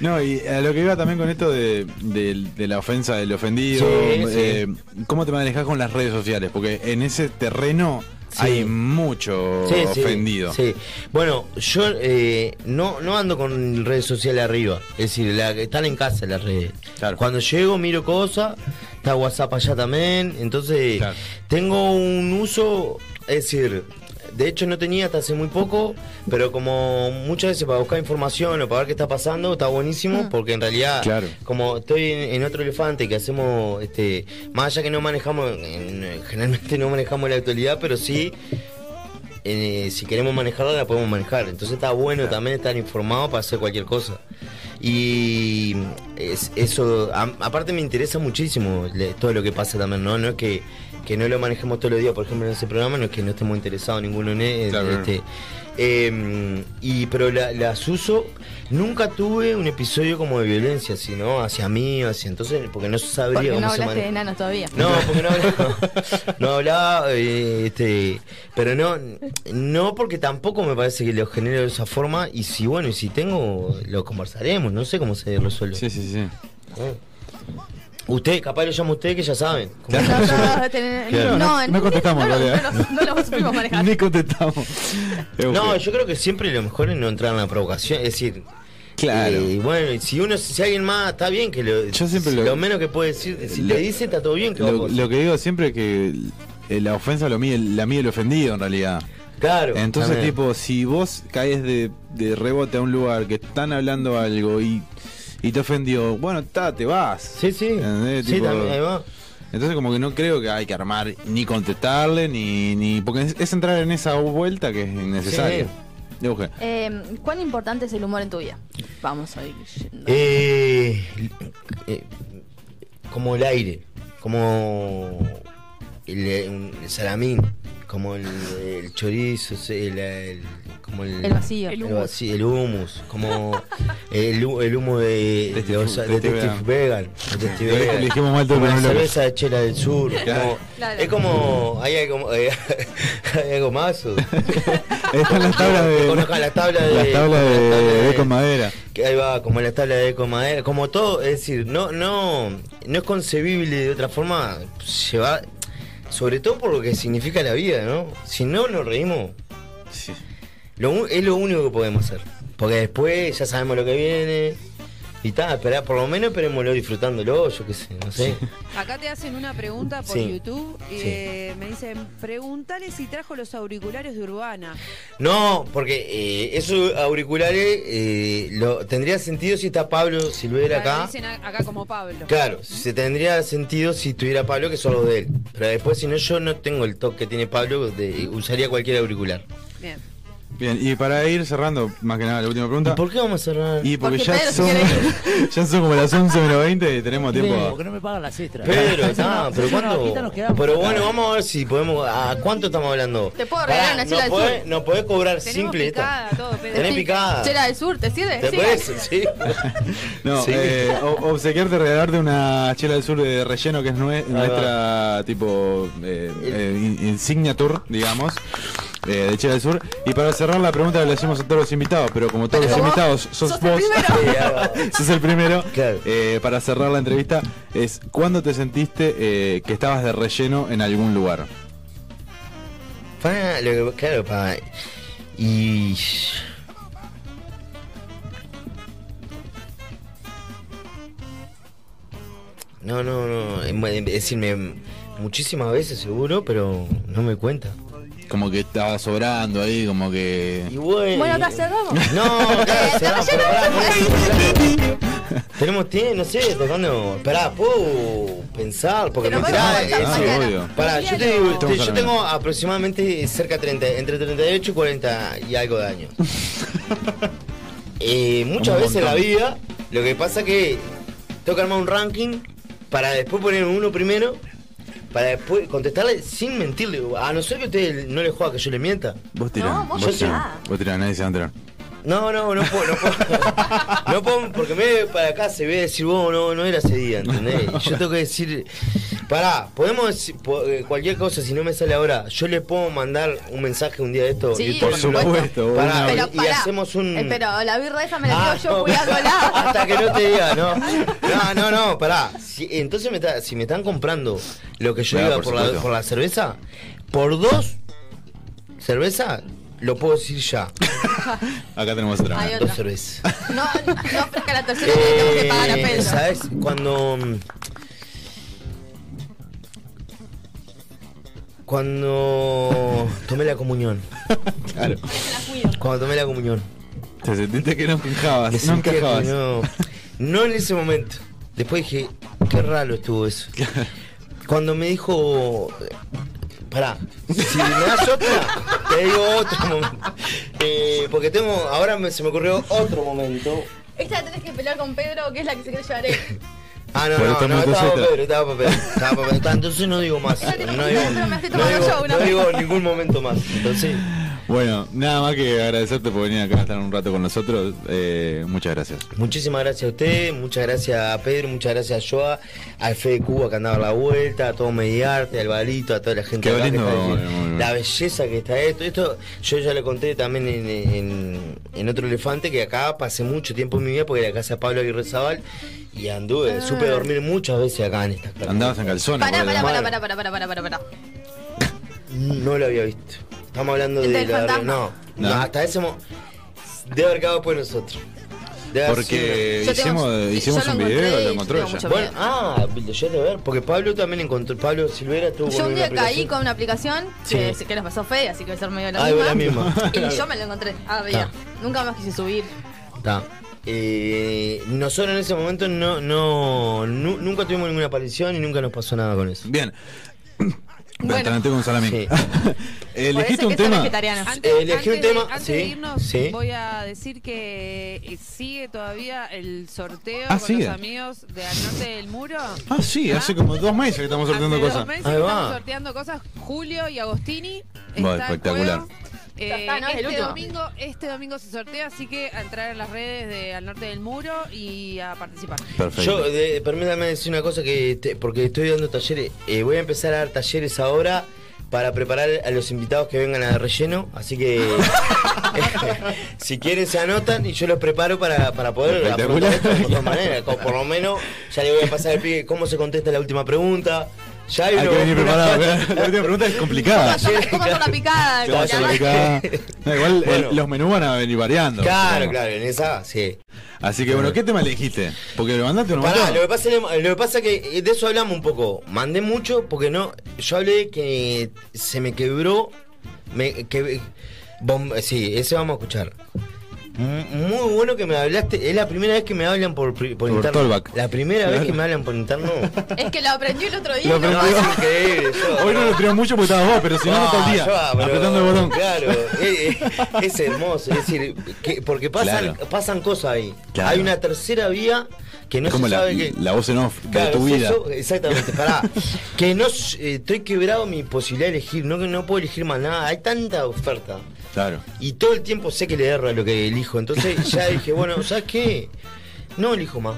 No, [LAUGHS] y a lo que iba también con esto de, de- de la ofensa del ofendido, Sí, sí. eh, ¿cómo te manejas con las redes sociales? Porque en ese terreno Sí. hay mucho Sí, ofendido. Sí, Bueno, yo eh, no, no ando con redes sociales arriba. Es decir, la, están en casa las redes. Claro. Cuando llego miro cosas, está WhatsApp allá también. Entonces, Claro. tengo un uso, es decir, de hecho no tenía hasta hace muy poco, pero como muchas veces para buscar información o para ver qué está pasando, está buenísimo, porque en realidad, Claro. como estoy en, en otro elefante que hacemos, este, más allá que no manejamos, en- generalmente no manejamos la actualidad, pero sí eh, si queremos manejarla la podemos manejar. Entonces está bueno también estar informado para hacer cualquier cosa. Y es- eso, a- aparte me interesa muchísimo le- todo lo que pasa también, ¿no? No es que, que no lo manejemos todos los días, por ejemplo, en ese programa, no es que no estemos interesados ninguno en él. Claro. este, eh, y pero la- las uso, nunca tuve un episodio como de violencia, sino hacia mí, hacia entonces, porque no sabría Porque cómo no se hablaste de enanos todavía. No, [LAUGHS] porque no hablaba, no hablaba eh, este, pero no, no porque tampoco me parece que lo genere de esa forma y si bueno, y si tengo, lo conversaremos, no sé cómo se resuelve. Sí, sí, sí. Usted, capaz lo llama usted que ya saben. [LAUGHS] ¿Cómo se No, no, no- no contestamos, no, no lo- no lo supimos manejar. [LAUGHS] Ni contestamos. [LAUGHS] No, yo creo que siempre lo mejor es no entrar en la provocación, es decir, Claro. eh, bueno, y si uno, si alguien más está bien que lo, Yo siempre lo, lo- menos que puede decir, si lo- te dice está todo bien que Lo, vos- lo que digo siempre es que la ofensa lo mide, la mide el ofendido en realidad. Claro. Entonces, también. tipo, si vos caes de, de rebote a un lugar que están hablando algo y, y te ofendió, bueno, ta, te vas. Sí, sí. ¿Entendés? Sí, Tipo, también, ahí va. Entonces como que no creo que hay que armar ni contestarle ni, ni porque es, es entrar en esa vuelta que es innecesaria. Euge. Eh, ¿Cuán importante es el humor en tu vida? Vamos a ir yendo. Eh, eh, como el aire, como el, el salamín, como el, el chorizo, el, el- como el, El vacío. el, vací- el hummus, como el, el humo de, De de, los- de de Steve Vegan, de Le- Vegan, le dijimos mal todo, como la cerveza de chela del sur, Claro. como- Claro. es como hay algo, eh, [LAUGHS] hay algo más. Están las tablas de. Conozcan las tablas de Las tablas de, las tablas de con madera. que ahí va, como la tabla de eco madera, como todo, es decir, no, no, no es concebible de otra forma llevar, sobre todo por lo que significa la vida, ¿no? Si no nos reímos, Sí. lo es lo único que podemos hacer. Porque después ya sabemos lo que viene. Y tal, esperá, por lo menos esperémoslo disfrutándolo, yo qué sé, no sé. Acá te hacen una pregunta por Sí. YouTube. y, Sí. eh, me dicen, pregúntale si trajo los auriculares de Urbana. No, porque eh, esos auriculares eh, lo, tendría sentido si está Pablo Silvera Claro, acá. Dicen acá como Pablo. Claro, se tendría sentido si tuviera Pablo que son los de él. Pero después, si no, yo no tengo el toque que tiene Pablo, de, usaría cualquier auricular. Bien. Bien, y para ir cerrando, más que nada, la última pregunta. ¿Y por qué vamos a cerrar? Y porque Porque ya son, [LAUGHS] ya son como las 11 menos 20 y tenemos tiempo. Porque no me pagan las extras. Pero, no, pero ¿cuánto? ahorita nos quedamos. pero bueno, vamos a ver si podemos. ¿A cuánto estamos hablando? Te puedo regalar una chela ¿no del podés, sur. ¿No podés cobrar Tenemos simple picada, esta? todo, Pedro. Tenés picada. Chela del sur, ¿te sirve? ¿Te Sí. puedes? [LAUGHS] Sí. No, Sí. eh, obsequiarte, regalarte una chela del sur de relleno que es nue- nuestra tipo eh, eh, in- insignia tour, digamos, eh, de chela del sur. Y para cerrar la pregunta que le hacemos a todos los invitados, pero como todos los invitados sos, vos, [LAUGHS] sos el primero, Claro. eh, para cerrar la entrevista, es ¿cuándo te sentiste eh, que estabas de relleno en algún lugar? Pa, lo que- claro, pa. Y. No, no, no. Es decirme muchísimas veces seguro, pero no me cuenta. Como que estaba sobrando ahí, como que... Y bueno. Bueno, acá cerramos. No, Eh, [LAUGHS] cerramos. Tenemos tiempo, no sé, tocando. Esperá, puedo pensar, porque me. Pará, yo, te digo, te- yo tengo aproximadamente cerca de 30, entre 38 y 40 y algo de años. [LAUGHS] Eh, muchas veces en la vida, lo que pasa que tengo que armar un ranking para después poner uno primero, para después contestarle sin mentirle. A no ser que a usted no le juega que yo le mienta. Vos tirás, No, vos vos tirá. tirás, vos tirás, nadie se va a enterar. No, no, no puedo, no puedo. [LAUGHS] No puedo, porque me ve para acá, se ve decir, vos no, no era ese día, ¿entendés? Y [LAUGHS] yo tengo que decir, pará, podemos decir eh, cualquier cosa, si no me sale ahora, yo le puedo mandar un mensaje un día de esto. Sí, y Por supuesto, Pará, Pero y pará. hacemos un. Eh, pero la birra esa me la Ah, quedo yo no, cuidándola. [LAUGHS] Hasta que no te diga, no. No, no, no, pará. Si- entonces, me está- si me están comprando lo que yo Claro, iba por por, la, por la cerveza, por dos cervezas, lo puedo decir ya. [LAUGHS] Acá tenemos otra. Hay Dos cervezas. No, no ofrezca la tercera que le tengo que pagar a Eh, Pedro. ¿Sabes? Cuando. mm, Cuando tomé la comunión. [LAUGHS] Claro. Cuando tomé la comunión. Te sentiste que no no que encajabas. No, no en ese momento. Después dije, qué raro estuvo eso. [LAUGHS] Cuando me dijo. Pará, si me das otra, te digo otro momento. Eh, porque tengo. Ahora me- se me ocurrió otro momento. Esta la tenés que pelear con Pedro, que es la que se quiere llevar él. Ah, no, Por no, no, estaba para motocicleta. Pedro, estaba para Pedro. Estaba para Pedro. Entonces no digo más. No digo, no digo, no digo ningún momento más. Entonces, Bueno, nada más que agradecerte por venir acá a estar un rato con nosotros. Eh, muchas gracias. muchísimas gracias a usted, muchas gracias a Pedro, muchas gracias a Joa, al Fede Cuba que andaba a la vuelta, a todo Mediarte, al Balito, a toda la gente Qué acá que lindo, está bien. la belleza que está esto. Esto yo ya lo conté también en, en- en otro elefante que acá pasé mucho tiempo en mi vida porque era casa de Pablo Aguirre Zabal y anduve, supe dormir muchas veces acá en estas casas. Andabas en calzones. Pará, pará, pará, pará, pará, pará, pará, pará, pará. No lo había visto. Estamos hablando ¿El de del la no, no, No. hasta ese momento debe haber quedado después de nosotros. Debe haber Porque Yo tengo- hicimos, hicimos yo lo un video, encontré lo encontró ella. Bueno, ah, lo llegaste a ver, porque Pablo también encontró, Pablo Silvera tuvo Yo un día caí con una aplicación que, Sí. que nos pasó fe, así que va a ser medio la Ah, misma. la misma. [LAUGHS] Y yo me lo encontré. Ah, veía. Nunca más quise subir. Está. Eh, nosotros en ese momento no, no, nu- nunca tuvimos ninguna aparición y nunca nos pasó nada con eso. Bien. Atraganté con salamín. Sí. [LAUGHS] Elegiste un tema. Antes, Eh, elegí un de- tema, antes sí, de irnos, sí. voy a decir que eh, sigue todavía el sorteo Ah, con sigue. los amigos de Al Norte del Muro. Ah, sí, hace como dos meses que estamos sorteando Hace cosas. dos meses que estamos sorteando cosas. Julio y Agostini. Bueno, espectacular. juego. Eh, el este, domingo, este domingo se sortea, así que a entrar en las redes de Al Norte del Muro y a participar. Yo, de- permítame decir una cosa que te- porque estoy dando talleres. eh, voy a empezar a dar talleres ahora para preparar a los invitados que vengan a relleno. Así que [LAUGHS] [LAUGHS] si quieren se anotan y yo los preparo para, para poder de mejor manera. Como Por lo menos ya le voy a pasar al pibe cómo se contesta la última pregunta. Ya hay Hay uno- que venir [LAUGHS] preparado. [LAUGHS] La última pregunta es complicada. ¿Cómo hacer la picada? ¿Cómo hacer la picada? No, igual el- Bueno. los menús van a venir variando. Claro, claro, en esa, sí. Así que bueno, ¿qué tema elegiste? Porque lo mandaste un Pará, montón. lo que pasa es lo que pasa que eh, de eso hablamos un poco. Mandé mucho porque no. Yo hablé que se me quebró. Me, que, bom- sí, ese vamos a escuchar. Muy bueno que me hablaste. Es la primera vez que me hablan por, por Por interno. La primera vez que me hablan por interno. [LAUGHS] Es que lo aprendí el otro día. Lo y no pasa. Increíble. yo- Hoy no lo tiró mucho porque estabas vos, pero si no, no todo el día. yo, pero- apretando el botón. Claro, es hermoso. Es decir, que, porque pasan, Claro. pasan cosas ahí. Claro. Hay una tercera vía que no es como se la, sabe que. la voz en off de Claro, tu es vida. eso, exactamente, pará. que no eh, estoy quebrado mi posibilidad de elegir, no que no puedo elegir más nada, hay tanta oferta. Claro. Y todo el tiempo sé que le erro a lo que elijo. Entonces [LAUGHS] ya dije, bueno, ¿sabes qué? No elijo más.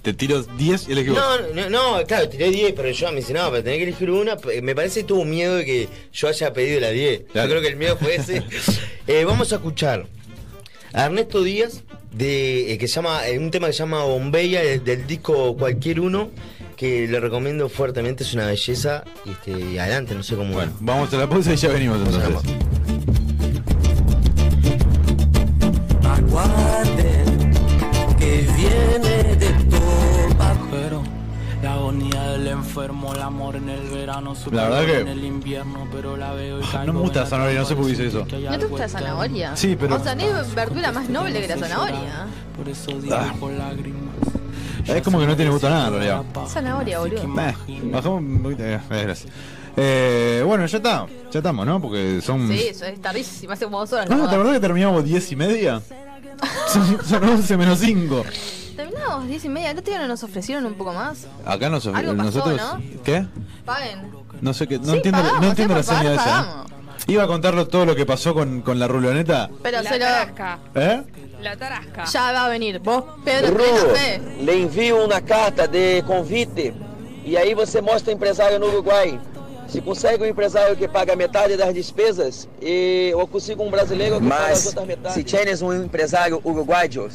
Te tiro 10 y elegí. No, no, no, claro, tiré 10, pero yo me dice, no, pero tenés que elegir una. eh, Me parece que tuvo miedo de que yo haya pedido la 10. Claro. Yo creo que el miedo fue ese. [LAUGHS] Eh, vamos a escuchar a Ernesto Díaz, de, eh, que se llama, eh, un tema que se llama Bombeya, del, del disco Cualquier Uno, que le recomiendo fuertemente, es una belleza. Y este, adelante, no sé cómo. Bueno, vamos a la pausa y ya venimos entonces. Enfermo, el amor en el verano, su La verdad que- en el invierno, pero la veo y No caigo me gusta la zanahoria, no sé por qué hice eso. ¿No te gusta la zanahoria? Sí, pero- O sea, no hay verdura más noble que la zanahoria. Por eso Ah. digo con lágrimas. Es como que no tiene gusto a nada en realidad. Zanahoria, boludo. Eh, bajamos un poquito. eh, gracias. Eh, bueno, ya está. Ya estamos, ¿no? Porque son. Sí, eso es tardísimo, hace como dos horas. No. ¿te acordás que terminamos 10 y media? [LAUGHS] Son, son 11 menos 5. Terminamos 10 y media. ¿El otro día no nos ofrecieron un poco más? Acá nos, pasó, nosotros. ¿no? ¿Qué? Paguen. No sé qué. No Sí, entiendo, pagamos, no entiendo la sí, por señal esa. pagamos. ¿eh? Iba a contarlo todo lo que pasó con, con la ruloneta. Pero la se lo. tarasca. ¿Eh? La tarasca. Ya va a venir. Vos, Pedro, Ru, le envio uma carta de convite e aí você mostra o empresário no Uruguai. Se consegue um empresário que paga metade das despesas e eu consigo um brasileiro que paga as Mas outras metades. se tienes um empresário uruguaio,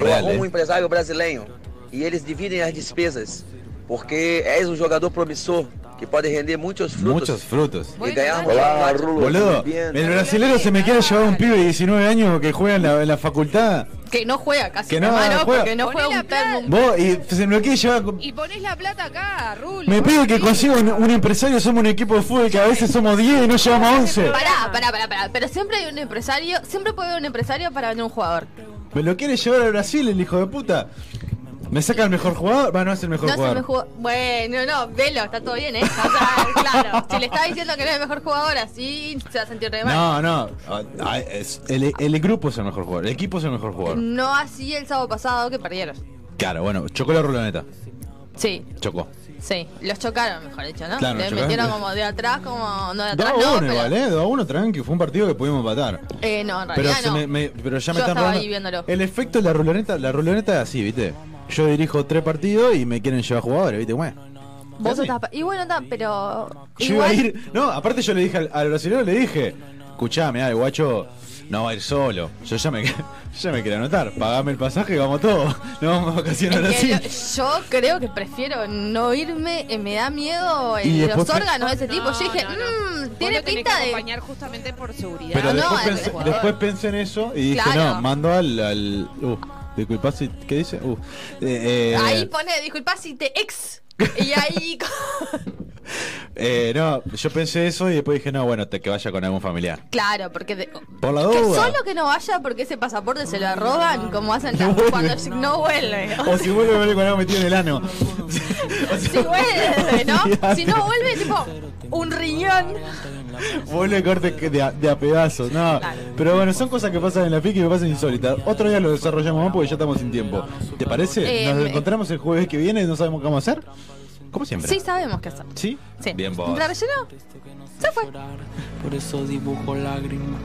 real, arrumo eh. um empresário brasileiro e eles dividem as despesas, porque és um jogador promissor que pode render muitos frutos. Muchos frutos. E ganhar Olá, Rulo. Boludo, el brasilero se me quiere llevar un pibe de 19 años que juega en la, en la facultad. Que no juega casi. Que no hermano, juega. Porque no juega un termo. Vos, y se me lo quiere llevar. con- Y ponés la plata acá, Rulo. Me pido que consiga un, un empresario, somos un equipo de fútbol que a veces somos 10 y no llevamos 11. Pará, pará, pará, pará. Pero siempre hay un empresario, siempre puede haber un empresario para vender un jugador. Me lo quiere llevar a Brasil el hijo de puta. ¿Me saca el mejor jugador? Va, no es el mejor No es el jugador. mejor. Bueno, no, velo, está todo bien, ¿eh? O sea, [LAUGHS] claro. Si le está diciendo que no es el mejor jugador, así se va a sentir re mal. No, no. ah, ah, el, el grupo es el mejor jugador. El equipo es el mejor jugador. No así el sábado pasado que perdieron. Claro, bueno, chocó la ruloneta. Sí, Chocó. sí. Los chocaron, mejor dicho, ¿no? Claro, Le metieron como de atrás, como. No de 2 atrás, a 1 no, pero. ¿eh? 2 a 1 tranqui. Fue un partido que pudimos empatar. Eh, no, en Pero, realidad se no. me, me- pero ya me Yo están estaba robando. ahí viéndolo. El efecto de la ruloneta, la ruloneta es así, ¿viste? Yo dirijo tres partidos y me quieren llevar jugadores, ¿viste? Bueno. Vos estás. Y bueno, está, pero. Yo igual- iba a ir. No, aparte yo le dije al, al brasileño, le dije, escuchame, el guacho no va a ir solo. Yo ya me, yo [LAUGHS] ya me quiero anotar. Pagame el pasaje y vamos todos. [LAUGHS] Nos vamos a vacaciones a Es que Brasil. yo, yo creo que prefiero no irme, eh, me da miedo eh, Y los órganos de ese tipo. yo dije, no, no. mmm, Vos tiene lo tenés pinta que de. acompañar justamente por seguridad. Pero no, después, al pensé, jugador. después pensé en eso y dije, Claro. no, mando al. al uh, disculpa si. ¿Qué dice? Uh, eh, eh, Ahí pone, disculpa si te ex. Y ahí. [LAUGHS] [LAUGHS] eh, no, yo pensé eso y después dije, no, bueno, te, que vaya con algún familiar. claro, porque. de- Por la que duda. solo que no vaya porque ese pasaporte se lo roban, como hacen No vuelve. cuando [LAUGHS] no vuelve. O si vuelve, vuelve con algo metido en el ano. [LAUGHS] si vuelve, ¿no? Si no vuelve, tipo, un riñón. Vuelve corte que de a, de a pedazos, no. Pero bueno, son cosas que pasan en la FIC y que pasan insólitas. Otro día lo desarrollamos más porque ya estamos sin tiempo. ¿Te parece? Eh, Nos me- encontramos el jueves que viene y no sabemos qué vamos a hacer. Como siempre. Sí, sabemos qué hacer. ¿Sí? Sí. Bien vos. ¿La rellenó? Se fue. Por eso dibujo lágrimas